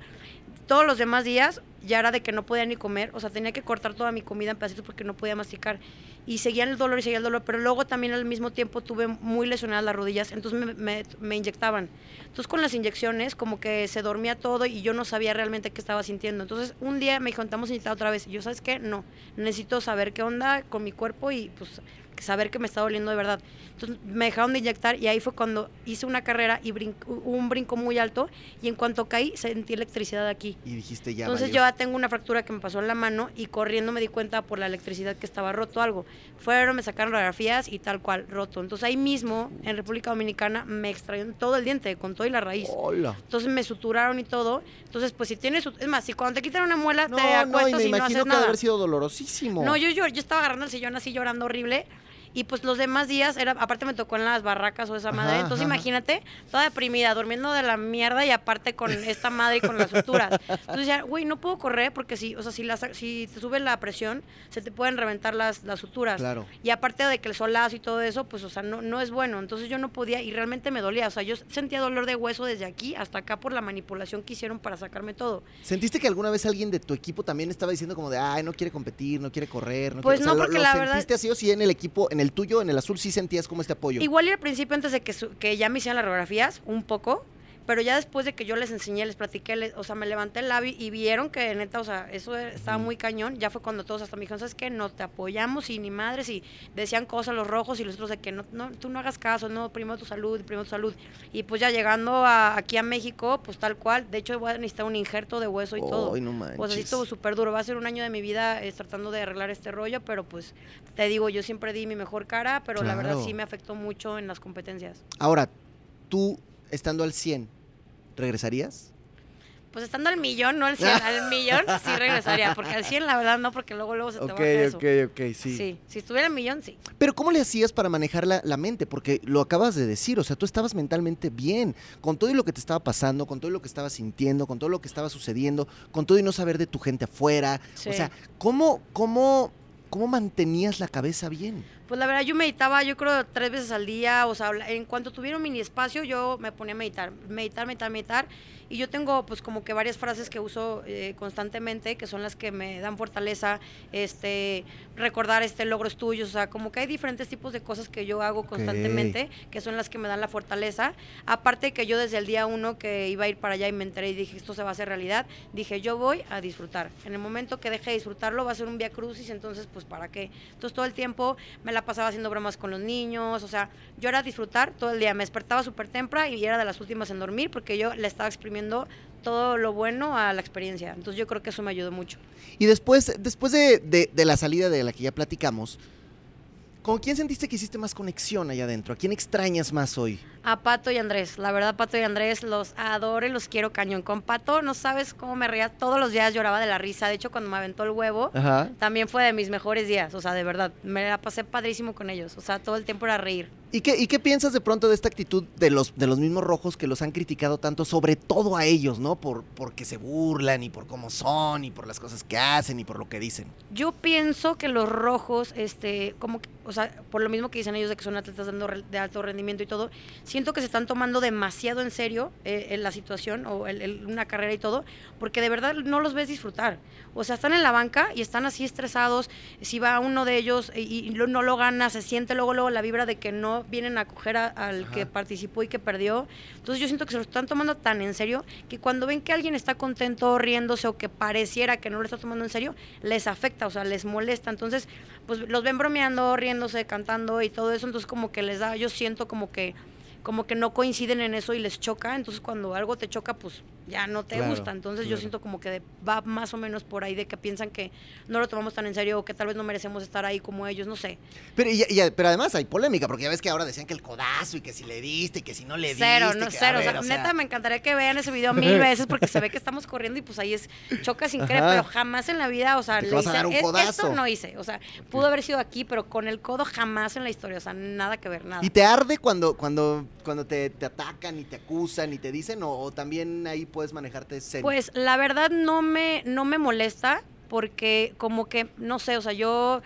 Speaker 4: Todos los demás días ya era de que no podía ni comer, o sea, tenía que cortar toda mi comida en pedacitos porque no podía masticar. Y seguía el dolor y seguía el dolor, pero luego también al mismo tiempo tuve muy lesionadas las rodillas, entonces me, me- inyectaban. Entonces con las inyecciones como que se dormía todo y yo no sabía realmente qué estaba sintiendo. Entonces un día me dijo, a inyectar otra vez. Y yo, ¿sabes qué? No, necesito saber qué onda con mi cuerpo y pues saber que me está doliendo de verdad. Entonces me dejaron de inyectar y ahí fue cuando hice una carrera y brin- un brinco muy alto y en cuanto caí sentí electricidad aquí.
Speaker 1: Y dijiste ya.
Speaker 4: Entonces
Speaker 1: valió.
Speaker 4: yo ya tengo una fractura que me pasó en la mano y corriendo me di cuenta por la electricidad que estaba roto algo. Fueron, me sacaron radiografías y tal cual, roto. Entonces ahí mismo, en República Dominicana, me extrajeron todo el diente, con todo y la raíz.
Speaker 1: Hola.
Speaker 4: Entonces me suturaron y todo. Entonces, pues si tienes, es más, si cuando te quitan una muela
Speaker 1: No,
Speaker 4: te
Speaker 1: no, y
Speaker 4: acuestas
Speaker 1: me
Speaker 4: y no
Speaker 1: imagino
Speaker 4: haces
Speaker 1: que
Speaker 4: nada.
Speaker 1: haber sido dolorosísimo.
Speaker 4: No, yo, yo, yo estaba agarrando el sillón así llorando horrible. Y pues los demás días, era, aparte me tocó en las barracas o esa
Speaker 1: Ajá,
Speaker 4: madre. Entonces
Speaker 1: ajá.
Speaker 4: imagínate, toda deprimida, durmiendo de la mierda y aparte con esta madre y con las suturas. Entonces ya, güey, no puedo correr porque si, o sea, si, las, si te sube la presión, se te pueden reventar las, las suturas.
Speaker 1: Claro.
Speaker 4: Y aparte de que el solazo y todo eso, pues, o sea, no, no es bueno. Entonces yo no podía y realmente me dolía. O sea, yo sentía dolor de hueso desde aquí hasta acá por la manipulación que hicieron para sacarme todo.
Speaker 1: ¿Sentiste que alguna vez alguien de tu equipo también estaba diciendo como de, ay, no quiere competir, no quiere correr? No
Speaker 4: Pues
Speaker 1: quiere-"? O sea,
Speaker 4: no,
Speaker 1: ¿lo-
Speaker 4: porque
Speaker 1: lo
Speaker 4: la verdad-
Speaker 1: ¿Sentiste así o sí en el equipo, en el tuyo, en el azul, sí sentías como este apoyo?
Speaker 4: Igual y al principio, antes de que, su- que ya me hicieran las radiografías, un poco, pero ya después de que yo les enseñé, les platiqué, les- o sea, me levanté el labio y vieron que neta, o sea, eso estaba muy cañón. Ya fue cuando todos hasta me dijeron, ¿sabes qué? No te apoyamos y ni madres y decían cosas los rojos y los otros de que no, no tú no hagas caso, no, primero tu salud, primero tu salud. Y pues ya llegando a- aquí a México, pues tal cual, de hecho voy a necesitar un injerto de hueso y todo.
Speaker 1: Ay, no manches.
Speaker 4: Pues así estuvo súper duro. Va a ser un año de mi vida eh, tratando de arreglar este rollo, pero pues te digo, yo siempre di mi mejor cara, pero la verdad sí me afectó mucho en las competencias.
Speaker 1: Ahora, tú, estando al 100, ¿regresarías?
Speaker 4: Pues estando al millón, no al 100, al millón sí regresaría, porque al 100 la verdad no, porque luego luego se te baja eso.
Speaker 1: ok,
Speaker 4: Sí. si estuviera al millón, sí.
Speaker 1: Pero ¿cómo le hacías para manejar la, la mente? Porque lo acabas de decir, o sea, tú estabas mentalmente bien, con todo y lo que te estaba pasando, con todo y lo que estabas sintiendo, con todo lo que estaba sucediendo, con todo y no saber de tu gente afuera.
Speaker 4: Sí.
Speaker 1: O sea, ¿cómo, cómo, ¿cómo mantenías la cabeza bien?
Speaker 4: Pues la verdad, yo meditaba, yo creo, tres veces al día. O sea, en cuanto tuviera un mini espacio, yo me ponía a meditar, meditar, meditar, meditar. Y yo tengo, pues, como que varias frases que uso eh, constantemente, que son las que me dan fortaleza, este, recordar este logros tuyos. O sea, como que hay diferentes tipos de cosas que yo hago constantemente, que son las que me dan la fortaleza. Aparte que yo desde el día uno que iba a ir para allá y me enteré y dije, esto se va a hacer realidad, dije, yo voy a disfrutar. En el momento que deje de disfrutarlo, va a ser un via crucis, entonces, pues, ¿para qué? Entonces, todo el tiempo me la pasaba haciendo bromas con los niños, o sea, yo era disfrutar todo el día. Me despertaba súper temprano y era de las últimas en dormir porque yo le estaba exprimiendo todo lo bueno a la experiencia. Entonces, yo creo que eso me ayudó mucho.
Speaker 1: Y después, después de, de- de la salida de la que ya platicamos, ¿con quién sentiste que hiciste más conexión allá adentro? ¿A quién extrañas más hoy?
Speaker 4: A Pato y Andrés, la verdad Pato y Andrés los adoro y los quiero cañón. Con Pato no sabes cómo me reía, todos los días lloraba de la risa. De hecho, cuando me aventó el huevo,
Speaker 1: Ajá.
Speaker 4: también fue de mis mejores días. O sea, de verdad, me la pasé padrísimo con ellos. O sea, todo el tiempo era reír.
Speaker 1: ¿Y qué, ¿Y qué piensas de pronto de esta actitud de los, de los mismos rojos que los han criticado tanto, sobre todo a ellos, ¿no? Por, porque se burlan y por cómo son y por las cosas que hacen y por lo que dicen.
Speaker 4: Yo pienso que los rojos, este, como que, o sea, por lo mismo que dicen ellos de que son atletas dando de alto rendimiento y todo, siento que se están tomando demasiado en serio eh, la situación o el- el- una carrera y todo, porque de verdad no los ves disfrutar. O sea, están en la banca y están así estresados. Si va uno de ellos y, y no lo gana, se siente luego luego la vibra de que no vienen a coger a- al
Speaker 1: Ajá.
Speaker 4: que participó y que perdió. Entonces yo siento que se lo están tomando tan en serio que cuando ven que alguien está contento, riéndose o que pareciera que no lo está tomando en serio, les afecta, o sea, les molesta. Entonces, pues los ven bromeando, riéndose, cantando y todo eso, entonces como que les da, yo siento como que como que no coinciden en eso y les choca, entonces cuando algo te choca, pues ya no te
Speaker 1: Claro,
Speaker 4: gusta. Entonces yo siento como que de- va más o menos por ahí de que piensan que no lo tomamos tan en serio o que tal vez no merecemos estar ahí como ellos, no sé.
Speaker 1: Pero, y- y- pero además hay polémica, porque ya ves que ahora decían que el codazo y que si le diste y que si no le diste.
Speaker 4: Cero, no,
Speaker 1: que-
Speaker 4: cero. o sea,
Speaker 1: o sea,
Speaker 4: neta, me encantaría que vean ese video mil veces porque se ve que estamos corriendo y pues ahí es choca sin querer,
Speaker 1: Ajá.
Speaker 4: pero jamás en la vida, o sea, le
Speaker 1: a
Speaker 4: hice-
Speaker 1: un
Speaker 4: "Es-
Speaker 1: codazo".
Speaker 4: esto no hice, o sea, pudo haber sido aquí, pero con el codo jamás en la historia, o sea, nada que ver, nada.
Speaker 1: ¿Y te arde cuando, cuando, cuando te, te atacan y te acusan y te dicen? ¿O, o también ahí puedes manejarte serio?
Speaker 4: Pues la verdad no me, no me molesta porque como que, no sé, o sea, yo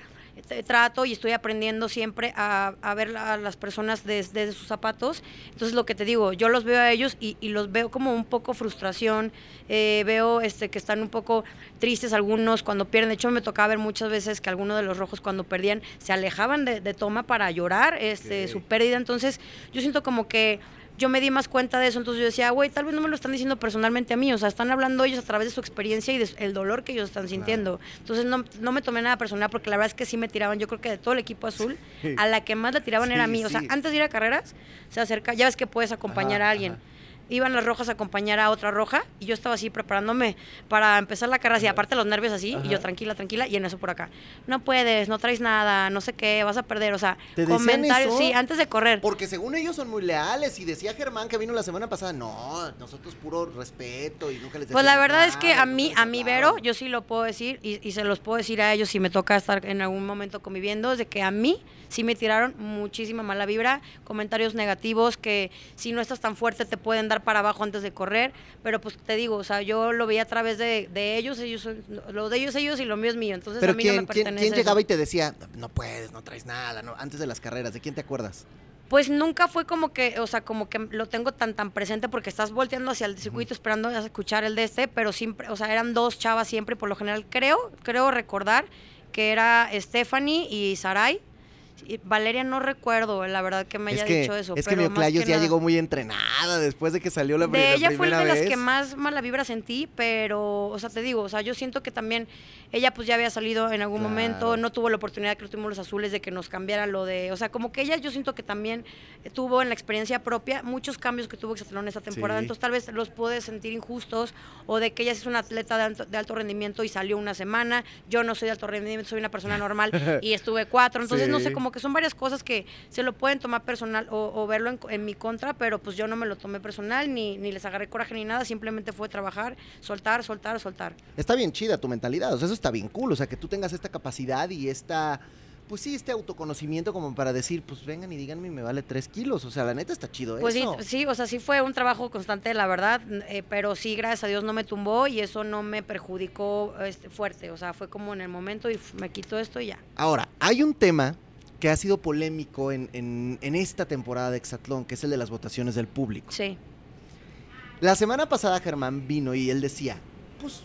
Speaker 4: eh, trato y estoy aprendiendo siempre a, a ver a las personas des- desde sus zapatos. Entonces, lo que te digo, yo los veo a ellos y, y los veo como un poco frustración, eh, veo este, que están un poco tristes algunos cuando pierden. De hecho, me tocaba ver muchas veces que algunos de los rojos cuando perdían se alejaban de, de toma para llorar este, su pérdida. Entonces, yo siento como que yo me di más cuenta de eso, entonces yo decía, güey, tal vez no me lo están diciendo personalmente a mí, o sea, están hablando ellos a través de su experiencia y del dolor que ellos están sintiendo. Entonces no, no me tomé nada personal porque la verdad es que sí me tiraban, yo creo que de todo el equipo azul,
Speaker 1: Sí.
Speaker 4: a la que más la tiraban era a mí. O sea,
Speaker 1: sí.
Speaker 4: antes de ir a carreras, se acerca, ya ves que puedes acompañar
Speaker 1: Ajá,
Speaker 4: a alguien.
Speaker 1: ajá.
Speaker 4: Iban las rojas a acompañar a otra roja y yo estaba así preparándome para empezar la carrera, así, aparte los nervios así, y yo tranquila, tranquila, y en eso por acá. No puedes, no traes nada, no sé qué, vas a perder, o sea,
Speaker 1: ¿Te decían
Speaker 4: comentarios, sí, antes de correr.
Speaker 1: Porque según ellos son muy leales y decía Germán que vino la semana pasada, no, nosotros puro respeto y nunca les
Speaker 4: Pues la verdad es que a mí, a mí Vero, yo sí lo puedo decir y, y se los puedo decir a ellos si me toca estar en algún momento conviviendo, es de que a mí sí me tiraron muchísima mala vibra, comentarios negativos que si no estás tan fuerte te pueden dar para abajo antes de correr, pero pues te digo, o sea, yo lo veía a través de, de ellos, ellos son- lo de ellos ellos y lo mío es mío, entonces
Speaker 1: Pero
Speaker 4: a mí
Speaker 1: ¿quién,
Speaker 4: no me
Speaker 1: quién-
Speaker 4: pertenece
Speaker 1: quién
Speaker 4: eso.
Speaker 1: llegaba y te decía, no puedes, no traes nada, no, antes de las carreras? ¿De quién te acuerdas?
Speaker 4: Pues nunca fue como que, o sea, como que lo tengo tan tan presente porque estás volteando hacia el circuito esperando a escuchar el de este, pero siempre, o sea, eran dos chavas siempre, y por lo general creo, creo recordar que era Stephanie y Sarai. Valeria no recuerdo, la verdad que me haya
Speaker 1: es que,
Speaker 4: dicho eso.
Speaker 1: es que
Speaker 4: pero que
Speaker 1: ya
Speaker 4: nada-
Speaker 1: llegó muy entrenada después de que salió la,
Speaker 4: de
Speaker 1: la
Speaker 4: ella fue
Speaker 1: primera
Speaker 4: de las que más mala vibra sentí, pero, o sea, te digo, o sea, yo siento que también ella pues ya había salido en algún
Speaker 1: Claro.
Speaker 4: momento, no tuvo la oportunidad que tuvimos los azules de que nos cambiaran lo de, o sea, como que ella yo siento que también tuvo en la experiencia propia muchos cambios que tuvo Exatlón esta temporada,
Speaker 1: Sí.
Speaker 4: entonces tal vez los puede sentir injustos o de que ella es una atleta de alto, de alto rendimiento y salió una semana, yo no soy de alto rendimiento, soy una persona normal y estuve cuatro, entonces no sé,
Speaker 1: Sí.
Speaker 4: Que son varias cosas que se lo pueden tomar personal o, o verlo en, en mi contra, pero pues yo no me lo tomé personal, ni, ni les agarré coraje ni nada, simplemente fue trabajar, soltar, soltar, soltar.
Speaker 1: Está bien chida tu mentalidad, o sea, eso está bien cool, o sea, que tú tengas esta capacidad y esta, pues sí, este autoconocimiento como para decir, pues vengan y díganme, me vale tres kilos, o sea, la neta está chido
Speaker 4: Pues sí,
Speaker 1: eso.
Speaker 4: sí, o sea, sí fue un trabajo constante, la verdad, eh, pero sí, gracias a Dios no me tumbó y eso no me perjudicó este, fuerte, o sea, fue como en el momento y me quito esto y ya.
Speaker 1: Ahora, hay un tema que ha sido polémico en, en- en esta temporada de Exatlón, que es el de las votaciones del público.
Speaker 4: Sí,
Speaker 1: La semana pasada Germán vino y él decía, pues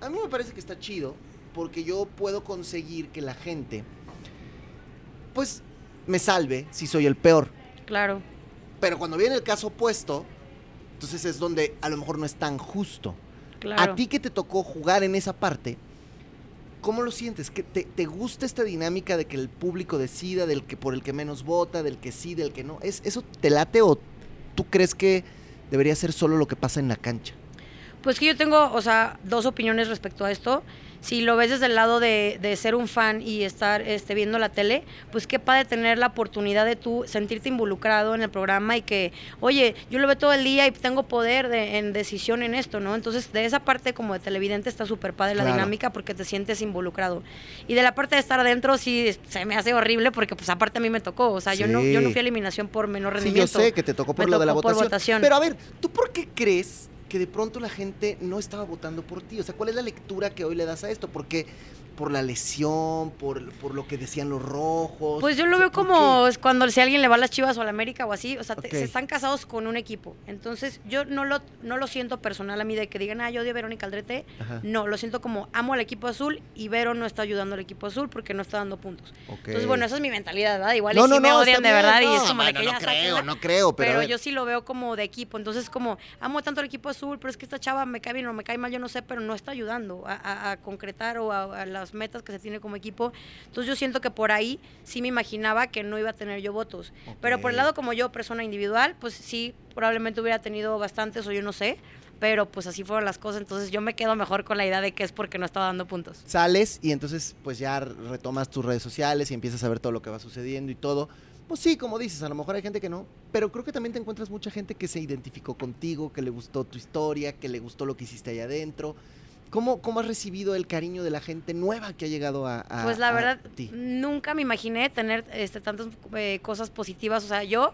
Speaker 1: a mí me parece que está chido porque yo puedo conseguir que la gente, pues, me salve si soy el peor.
Speaker 4: claro.
Speaker 1: Pero cuando viene el caso opuesto, entonces es donde a lo mejor no es tan justo.
Speaker 4: Claro.
Speaker 1: A ti que te tocó jugar en esa parte, ¿cómo lo sientes? ¿Que te, te gusta esta dinámica de que el público decida, del que por el que menos vota, del que sí, del que no? ¿Es, ¿Eso te late o tú crees que debería ser solo lo que pasa en la cancha?
Speaker 4: Pues que yo tengo, o sea, dos opiniones respecto a esto. Si lo ves desde el lado de, de ser un fan y estar este, viendo la tele, pues qué padre tener la oportunidad de tú sentirte involucrado en el programa y que, oye, yo lo veo todo el día y tengo poder de- en decisión en esto, ¿no? Entonces, de esa parte como de televidente está súper padre la
Speaker 1: Claro.
Speaker 4: dinámica porque te sientes involucrado. Y de la parte de estar adentro sí se me hace horrible porque pues aparte a mí me tocó, o sea, yo, no, yo no fui a eliminación por menor
Speaker 1: Sí, yo
Speaker 4: rendimiento.
Speaker 1: sé que te tocó por
Speaker 4: Me
Speaker 1: lo de la votación,
Speaker 4: votación.
Speaker 1: Pero a ver, ¿tú por qué crees que de pronto la gente no estaba votando por ti? O sea, ¿cuál es la lectura que hoy le das a esto? Porque por la lesión, por, por lo que decían los rojos.
Speaker 4: Pues yo
Speaker 1: O
Speaker 4: lo
Speaker 1: sea,
Speaker 4: veo
Speaker 1: ¿por
Speaker 4: como cuando si alguien le va a las Chivas o a la América o así, o sea, te- se están casados con un equipo. Entonces, yo no lo, no lo siento personal a mí de que digan, ah, yo odio a Verónica Aldrete.
Speaker 1: Ajá,
Speaker 4: No, lo siento como amo al equipo azul y Vero no está ayudando al equipo azul porque no está dando puntos. Entonces, bueno, esa es mi mentalidad, ¿verdad? Igual
Speaker 1: no,
Speaker 4: y sí
Speaker 1: no,
Speaker 4: me
Speaker 1: no,
Speaker 4: odian de verdad y es
Speaker 1: no,
Speaker 4: como de que
Speaker 1: no
Speaker 4: ya
Speaker 1: creo, no creo, pero,
Speaker 4: Pero, yo sí lo veo como de equipo. Entonces, como amo tanto al equipo azul, pero es que esta chava me cae bien o me cae mal, yo no sé, pero no está ayudando a, a- a concretar o a, a las metas que se tiene como equipo. Entonces, yo siento que por ahí sí me imaginaba que no iba a tener yo votos. Pero por el lado como yo, persona individual, pues sí, probablemente hubiera tenido bastantes o yo no sé. Pero pues así fueron las cosas. Entonces, yo me quedo mejor con la idea de que es porque no estaba dando puntos.
Speaker 1: sales y entonces pues ya retomas tus redes sociales y empiezas a ver todo lo que va sucediendo y todo. Pues sí, como dices, a lo mejor hay gente que no, pero creo que también te encuentras mucha gente que se identificó contigo, que le gustó tu historia, que le gustó lo que hiciste allá adentro. ¿Cómo, cómo has recibido el cariño de la gente nueva que ha llegado a, a-
Speaker 4: Pues la verdad,
Speaker 1: ti?
Speaker 4: nunca me imaginé tener este, tantas eh, cosas positivas. O sea, yo,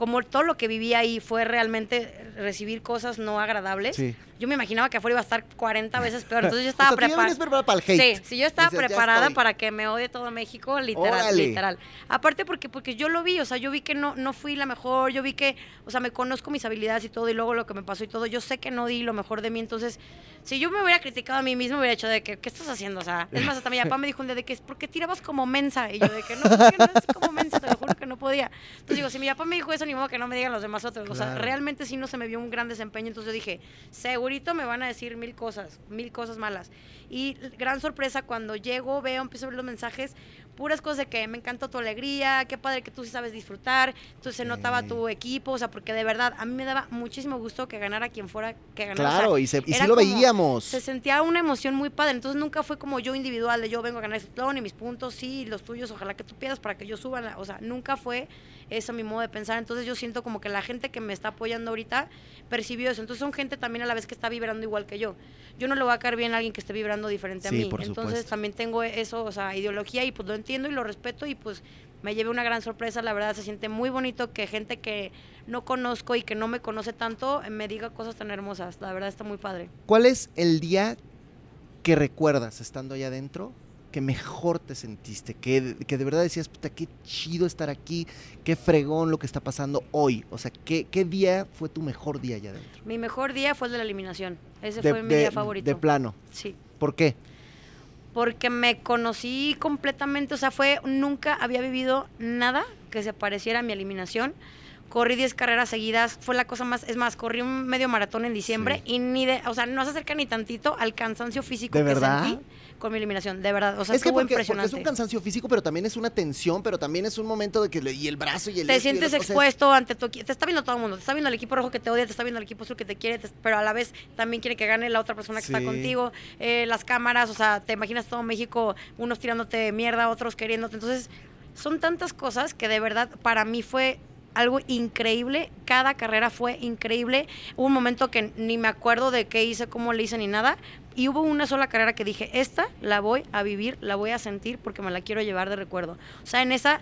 Speaker 4: como todo lo que viví ahí fue realmente recibir cosas no agradables,
Speaker 1: Sí,
Speaker 4: yo me imaginaba que afuera iba a estar 40 veces peor. Entonces yo
Speaker 1: O
Speaker 4: estaba
Speaker 1: sea, tú ya
Speaker 4: preparada.
Speaker 1: preparada para el hate.
Speaker 4: Sí, sí, yo estaba
Speaker 1: Dices, "Ya
Speaker 4: preparada
Speaker 1: estoy".
Speaker 4: para que me odie todo México, literal,
Speaker 1: Órale.
Speaker 4: literal. Aparte porque, porque yo lo vi, o sea, yo vi que no, no fui la mejor, yo vi que, o sea, me conozco mis habilidades y todo, y luego lo que me pasó y todo, yo sé que no di lo mejor de mí, entonces, si yo me hubiera criticado a mí mismo, hubiera hecho de que, ¿qué estás haciendo? O sea, es más, hasta mi papá me dijo un día de que es porque tirabas como mensa, y yo de que no, porque no es como mensa, te lo juro que no podía. Entonces digo, si mi papá me dijo eso, ni modo que no me digan los demás otros, o sea,
Speaker 1: Claro.
Speaker 4: realmente sí no se me vio un gran desempeño, entonces yo dije, segurito me van a decir mil cosas, mil cosas malas. Y gran sorpresa cuando llego, veo, empiezo a ver los mensajes, puras cosas de que me encantó tu alegría, qué padre que tú sí sabes disfrutar, entonces se notaba tu equipo, o sea, porque de verdad a mí me daba muchísimo gusto que ganara quien fuera que ganara. o sea,
Speaker 1: Claro, y, se- y sí lo veíamos.
Speaker 4: se sentía una emoción muy padre, entonces nunca fue como yo individual, de yo vengo a ganar este clon y mis puntos, sí, los tuyos, ojalá que tú pierdas para que yo suba, la- o sea, nunca fue eso mi modo de pensar, entonces yo siento como que la gente que me está apoyando ahorita percibió eso, entonces son gente también a la vez que está vibrando igual que yo, yo no le voy a caer bien a alguien que esté vibrando diferente a
Speaker 1: Sí,
Speaker 4: mí,
Speaker 1: por
Speaker 4: entonces
Speaker 1: supuesto.
Speaker 4: también tengo eso, o sea, ideología y pues lo entiendo y lo respeto y pues me llevé una gran sorpresa, la verdad se siente muy bonito que gente que no conozco y que no me conoce tanto me diga cosas tan hermosas, la verdad está muy padre.
Speaker 1: ¿Cuál es el día que recuerdas estando allá adentro que mejor te sentiste? Que, que de verdad decías, puta, qué chido estar aquí, qué fregón lo que está pasando hoy. O sea, ¿qué, qué día fue tu mejor día allá adentro?
Speaker 4: Mi mejor día fue el de la eliminación. Ese
Speaker 1: De-
Speaker 4: fue mi
Speaker 1: de-
Speaker 4: día favorito.
Speaker 1: De plano.
Speaker 4: Sí.
Speaker 1: ¿Por qué?
Speaker 4: Porque me conocí completamente, o sea, fue, nunca había vivido nada que se pareciera a mi eliminación. Corrí 10 carreras seguidas, fue la cosa más, es más, corrí un medio maratón en diciembre y ni de, o sea, no se acerca ni tantito al cansancio físico
Speaker 1: ¿De
Speaker 4: que
Speaker 1: verdad?
Speaker 4: sentí con mi eliminación, de verdad, o sea,
Speaker 1: es que
Speaker 4: estuvo
Speaker 1: porque, porque
Speaker 4: impresionante.
Speaker 1: es un cansancio físico, pero también es una tensión, pero también es un momento de que y el brazo y el
Speaker 4: te sientes expuesto ante tu equi- te está viendo todo el mundo, te está viendo el equipo rojo que te odia, te está viendo el equipo azul que te quiere, te- pero a la vez también quiere que gane la otra persona que
Speaker 1: Sí.
Speaker 4: está contigo, eh, las cámaras, o sea, te imaginas todo México, unos tirándote mierda, otros queriéndote, entonces son tantas cosas que de verdad para mí fue algo increíble, cada carrera fue increíble, hubo un momento que ni me acuerdo de qué hice, cómo le hice ni nada, y hubo una sola carrera que dije, esta la voy a vivir, la voy a sentir porque me la quiero llevar de recuerdo. O sea, en esa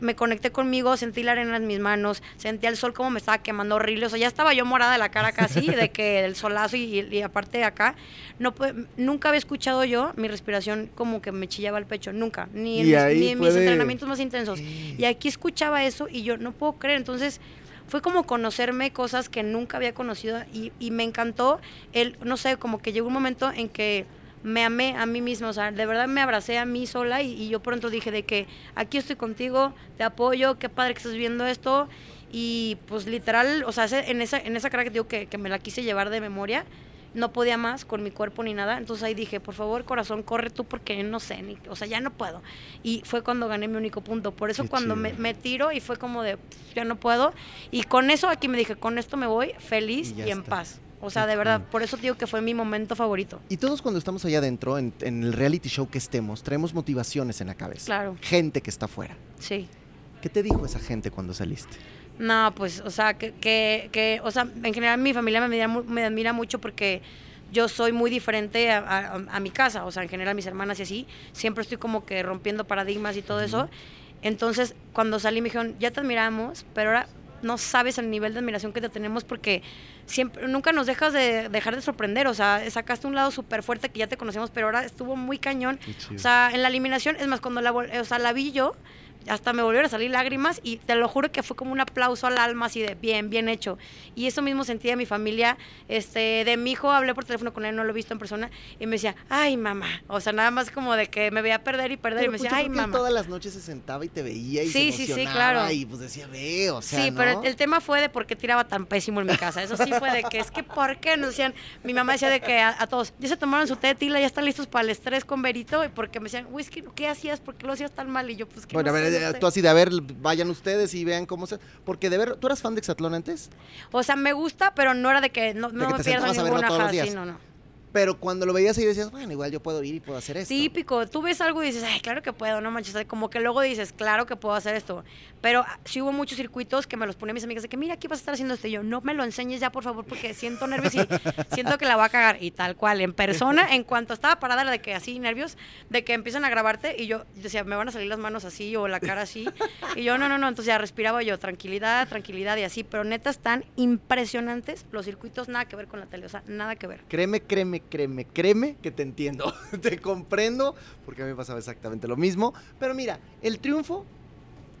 Speaker 4: me conecté conmigo, sentí la arena en mis manos, sentí el sol como me estaba quemando horrible, o sea, ya estaba yo morada de la cara casi, de que del solazo y, y aparte de acá, no nunca había escuchado yo mi respiración como que me chillaba el pecho, nunca, ni en, mis, ni en mis entrenamientos más intensos. Y aquí escuchaba eso y yo no puedo creer, entonces fue como conocerme cosas que nunca había conocido y, y me encantó el, no sé, como que llegó un momento en que me amé a mí misma, o sea, de verdad me abracé a mí sola y, y yo pronto dije de que aquí estoy contigo, te apoyo, qué padre que estás viendo esto y pues literal, o sea, ese- en esa, en esa cara que digo que, que me la quise llevar de memoria, no podía más con mi cuerpo ni nada, entonces ahí dije, por favor corazón, corre tú porque no sé, ni, o sea, ya no puedo. Y fue cuando gané mi único punto, por eso
Speaker 1: Qué
Speaker 4: cuando me, tiro y fue como de, "Pff, ya no puedo, y con eso aquí me dije, con esto me voy feliz
Speaker 1: Y
Speaker 4: en
Speaker 1: está.
Speaker 4: paz. O sea, de verdad, por eso digo que fue mi momento favorito.
Speaker 1: Y todos cuando estamos allá adentro, en, en el reality show que estemos, traemos motivaciones en la cabeza.
Speaker 4: Claro,
Speaker 1: Gente que está afuera.
Speaker 4: sí.
Speaker 1: ¿Qué te dijo esa gente cuando saliste?
Speaker 4: No, pues, o sea, que, que, que, o sea, en general mi familia me admira, me admira mucho porque yo soy muy diferente a, a- a mi casa, o sea, en general mis hermanas y así, siempre estoy como que rompiendo paradigmas y todo eso. Entonces, cuando salí me dijeron, ya te admiramos, pero ahora no sabes el nivel de admiración que te tenemos porque siempre, nunca nos dejas de dejar de sorprender, o sea, sacaste un lado súper fuerte que ya te conocemos, pero ahora estuvo muy cañón. O sea, en la eliminación, es más, cuando la, o sea, la vi yo, hasta me volvieron a salir lágrimas y te lo juro que fue como un aplauso al alma, así de bien, bien hecho. Y eso mismo sentí de mi familia, este, de mi hijo, hablé por teléfono con él, no lo he visto en persona, y me decía, ay, mamá. O sea, nada más como de que me veía perder y perder, y me decía, ay, mamá.
Speaker 1: todas las noches se sentaba y te veía y
Speaker 4: Sí,
Speaker 1: se
Speaker 4: sí, sí,
Speaker 1: emocionaba
Speaker 4: claro.
Speaker 1: y pues decía, ve, o sea,
Speaker 4: sí,
Speaker 1: ¿no?
Speaker 4: pero el, el tema fue de por qué tiraba tan pésimo en mi casa. Eso sí fue de que es que por qué nos decían, mi mamá decía de que a, a todos, ya se tomaron su té de tila, ya están listos para el estrés con Berito, y porque me decían, whisky, ¿qué hacías? ¿Por qué lo hacías tan mal? Y yo, pues que
Speaker 1: Bueno,
Speaker 4: no
Speaker 1: a ver,
Speaker 4: sé".
Speaker 1: tú así de, a ver, vayan ustedes y vean cómo se... Porque de ver, ¿tú eras fan de Exatlón antes?
Speaker 4: O sea, me gusta, pero no era de que no,
Speaker 1: De
Speaker 4: no
Speaker 1: que
Speaker 4: me pierdo ninguna
Speaker 1: todos los días.
Speaker 4: sí, no, no.
Speaker 1: Pero cuando lo veías ahí decías, bueno, igual yo puedo ir y puedo hacer esto.
Speaker 4: Típico, tú ves algo y dices, ay, claro que puedo, no manches, como que luego dices, claro que puedo hacer esto. Pero sí hubo muchos circuitos que me los ponían mis amigas de que, mira, aquí vas a estar haciendo esto. Y yo, no me lo enseñes ya, por favor, porque siento nervios y siento que la voy a cagar. Y tal cual, en persona, en cuanto estaba parada, de que así, nervios, de que empiezan a grabarte y yo decía, me van a salir las manos así o la cara así. Y yo, no, no, no, entonces ya respiraba yo, tranquilidad, tranquilidad y así. Pero neta, están impresionantes los circuitos, nada que ver con la tele, o sea, nada que ver.
Speaker 1: Créeme, créeme, créeme, créeme que te entiendo, te comprendo, porque a mí me pasaba exactamente lo mismo. Pero mira, el triunfo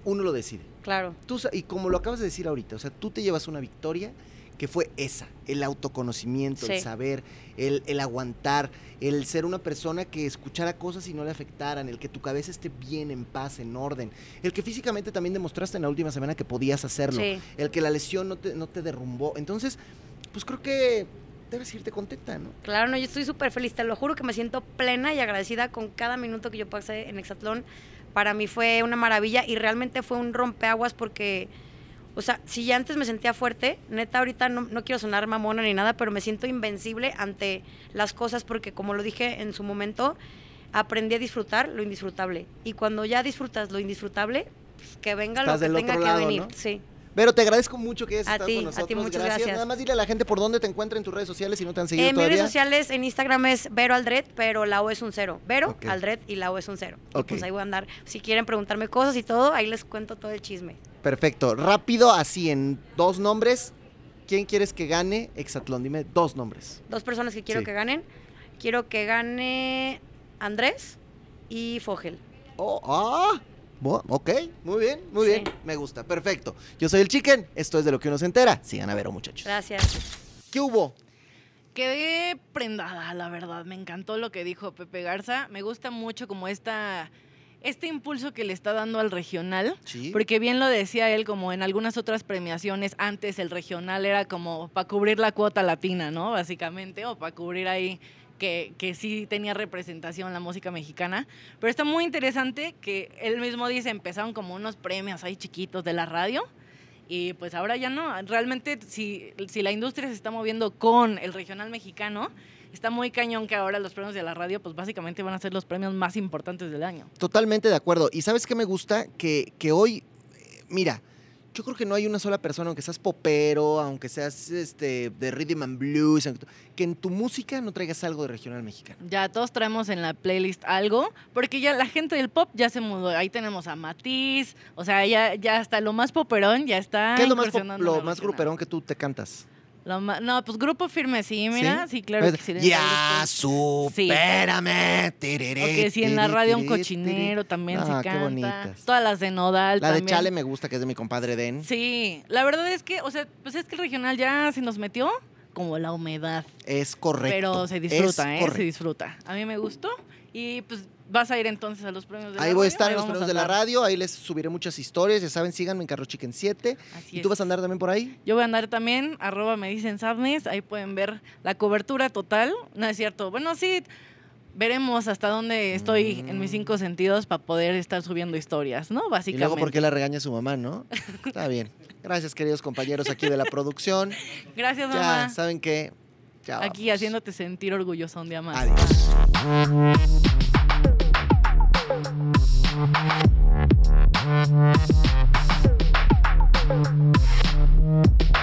Speaker 1: uno lo decide.
Speaker 4: Claro.
Speaker 1: Tú, y como lo acabas de decir ahorita, o sea, tú te llevas una victoria que fue esa, el autoconocimiento, el saber, el, el aguantar, el ser una persona que escuchara cosas y no le afectaran, el que tu cabeza esté bien, en paz, en orden, el que físicamente también demostraste en la última semana que podías hacerlo,
Speaker 4: Sí.
Speaker 1: el que la lesión no te, no te derrumbó. Entonces, pues creo que debes irte contenta, ¿no?
Speaker 4: Claro, no, yo estoy súper feliz, te lo juro que me siento plena y agradecida con cada minuto que yo pasé en Exatlón. Para mí fue una maravilla y realmente fue un rompeaguas porque, o sea, si ya antes me sentía fuerte, neta ahorita no, no quiero sonar mamona ni nada, pero me siento invencible ante las cosas porque como lo dije en su momento, aprendí a disfrutar lo indisfrutable. Y cuando ya disfrutas lo indisfrutable, pues, que venga
Speaker 1: Estás
Speaker 4: lo que tenga que
Speaker 1: lado,
Speaker 4: venir.
Speaker 1: ¿no?
Speaker 4: Sí.
Speaker 1: Pero te agradezco mucho que hayas
Speaker 4: A
Speaker 1: estado
Speaker 4: ti,
Speaker 1: con
Speaker 4: a ti
Speaker 1: nosotros.
Speaker 4: muchas gracias.
Speaker 1: Nada más dile a la gente por dónde te encuentra en tus redes sociales si no te han seguido
Speaker 4: En mis redes sociales, en Instagram es Vero Aldred, pero la O es un cero. Vero
Speaker 1: Ok.
Speaker 4: Aldred y la O es un cero. Y
Speaker 1: Ok.
Speaker 4: Pues ahí voy a andar. Si quieren preguntarme cosas y todo, ahí les cuento todo el chisme.
Speaker 1: Perfecto. Rápido, así en dos nombres. ¿Quién quieres que gane Exatlón? Dime dos nombres.
Speaker 4: Dos personas que quiero
Speaker 1: Sí.
Speaker 4: que ganen. Quiero que gane Andrés y Fogel.
Speaker 1: Oh, ah, ok, muy bien, muy
Speaker 4: Sí.
Speaker 1: bien. Me gusta, perfecto. Yo soy el Chicken, esto es de lo que uno se entera. Sigan a ver, muchachos.
Speaker 4: Gracias.
Speaker 1: ¿Qué hubo?
Speaker 2: Quedé prendada, la verdad. Me encantó lo que dijo Pepe Garza. Me gusta mucho como esta, este impulso que le está dando al regional.
Speaker 1: Sí.
Speaker 2: Porque bien lo decía él, como en algunas otras premiaciones, antes el regional era como para cubrir la cuota latina, ¿no? Básicamente, o para cubrir ahí que, sí tenía representación la música mexicana. Pero está muy interesante que él mismo dice, empezaron como unos premios ahí chiquitos de la radio. Y pues ahora ya no. Realmente, si, si la industria se está moviendo con el regional mexicano, está muy cañón que ahora los premios de la radio, pues básicamente van a ser los premios más importantes del año.
Speaker 1: Totalmente de acuerdo. ¿Y sabes qué me gusta? Que, que hoy, eh, mira, yo creo que no hay una sola persona, aunque seas popero, aunque seas este, de rhythm and blues, que en tu música no traigas algo de regional mexicano.
Speaker 2: Ya todos traemos en la playlist algo, porque ya la gente del pop ya se mudó. Ahí tenemos a Matiz, o sea, ya, ya hasta lo más poperón ya está.
Speaker 1: ¿Qué es lo más, lo más gruperón que tú te cantas?
Speaker 2: Lo ma- no, pues grupo firme, sí, mira, sí, claro
Speaker 1: Es-
Speaker 2: que sí.
Speaker 1: Ya,
Speaker 2: grupo. Sí.
Speaker 1: supérame.
Speaker 2: O que si en la radio un cochinero también
Speaker 1: Ah,
Speaker 2: se
Speaker 1: qué
Speaker 2: canta.
Speaker 1: bonitas.
Speaker 2: Todas las de Nodal
Speaker 1: La de. Chale me gusta, que es de mi compadre Den.
Speaker 2: Sí, la verdad es que, o sea, pues es que el regional ya se nos metió como la humedad.
Speaker 1: Es correcto.
Speaker 2: Pero se disfruta,
Speaker 1: es
Speaker 2: ¿eh? Se disfruta. A mí me gustó. Y pues vas a ir entonces a los premios de la
Speaker 1: Ahí voy a
Speaker 2: radio,
Speaker 1: estar
Speaker 2: ahí
Speaker 1: en los premios de la radio, ahí les subiré muchas historias, ya saben, síganme en Carro Chicken 7.
Speaker 2: Así
Speaker 1: ¿Y tú
Speaker 2: es.
Speaker 1: vas a andar también por ahí?
Speaker 2: Yo voy a andar también, arroba me dicen Sadness, ahí pueden ver la cobertura total. No es cierto. Bueno, sí, veremos hasta dónde estoy en mis
Speaker 1: Mm.
Speaker 2: cinco sentidos para poder estar subiendo historias, ¿no?
Speaker 1: Y
Speaker 2: Básicamente.
Speaker 1: luego, ¿por qué la regaña su mamá, no? Está bien. Gracias, queridos compañeros aquí de la producción.
Speaker 2: Gracias,
Speaker 1: Ya,
Speaker 2: mamá.
Speaker 1: ¿saben qué? Ya
Speaker 2: Aquí haciéndote sentir orgulloso un día más.
Speaker 1: Adiós. Thank you.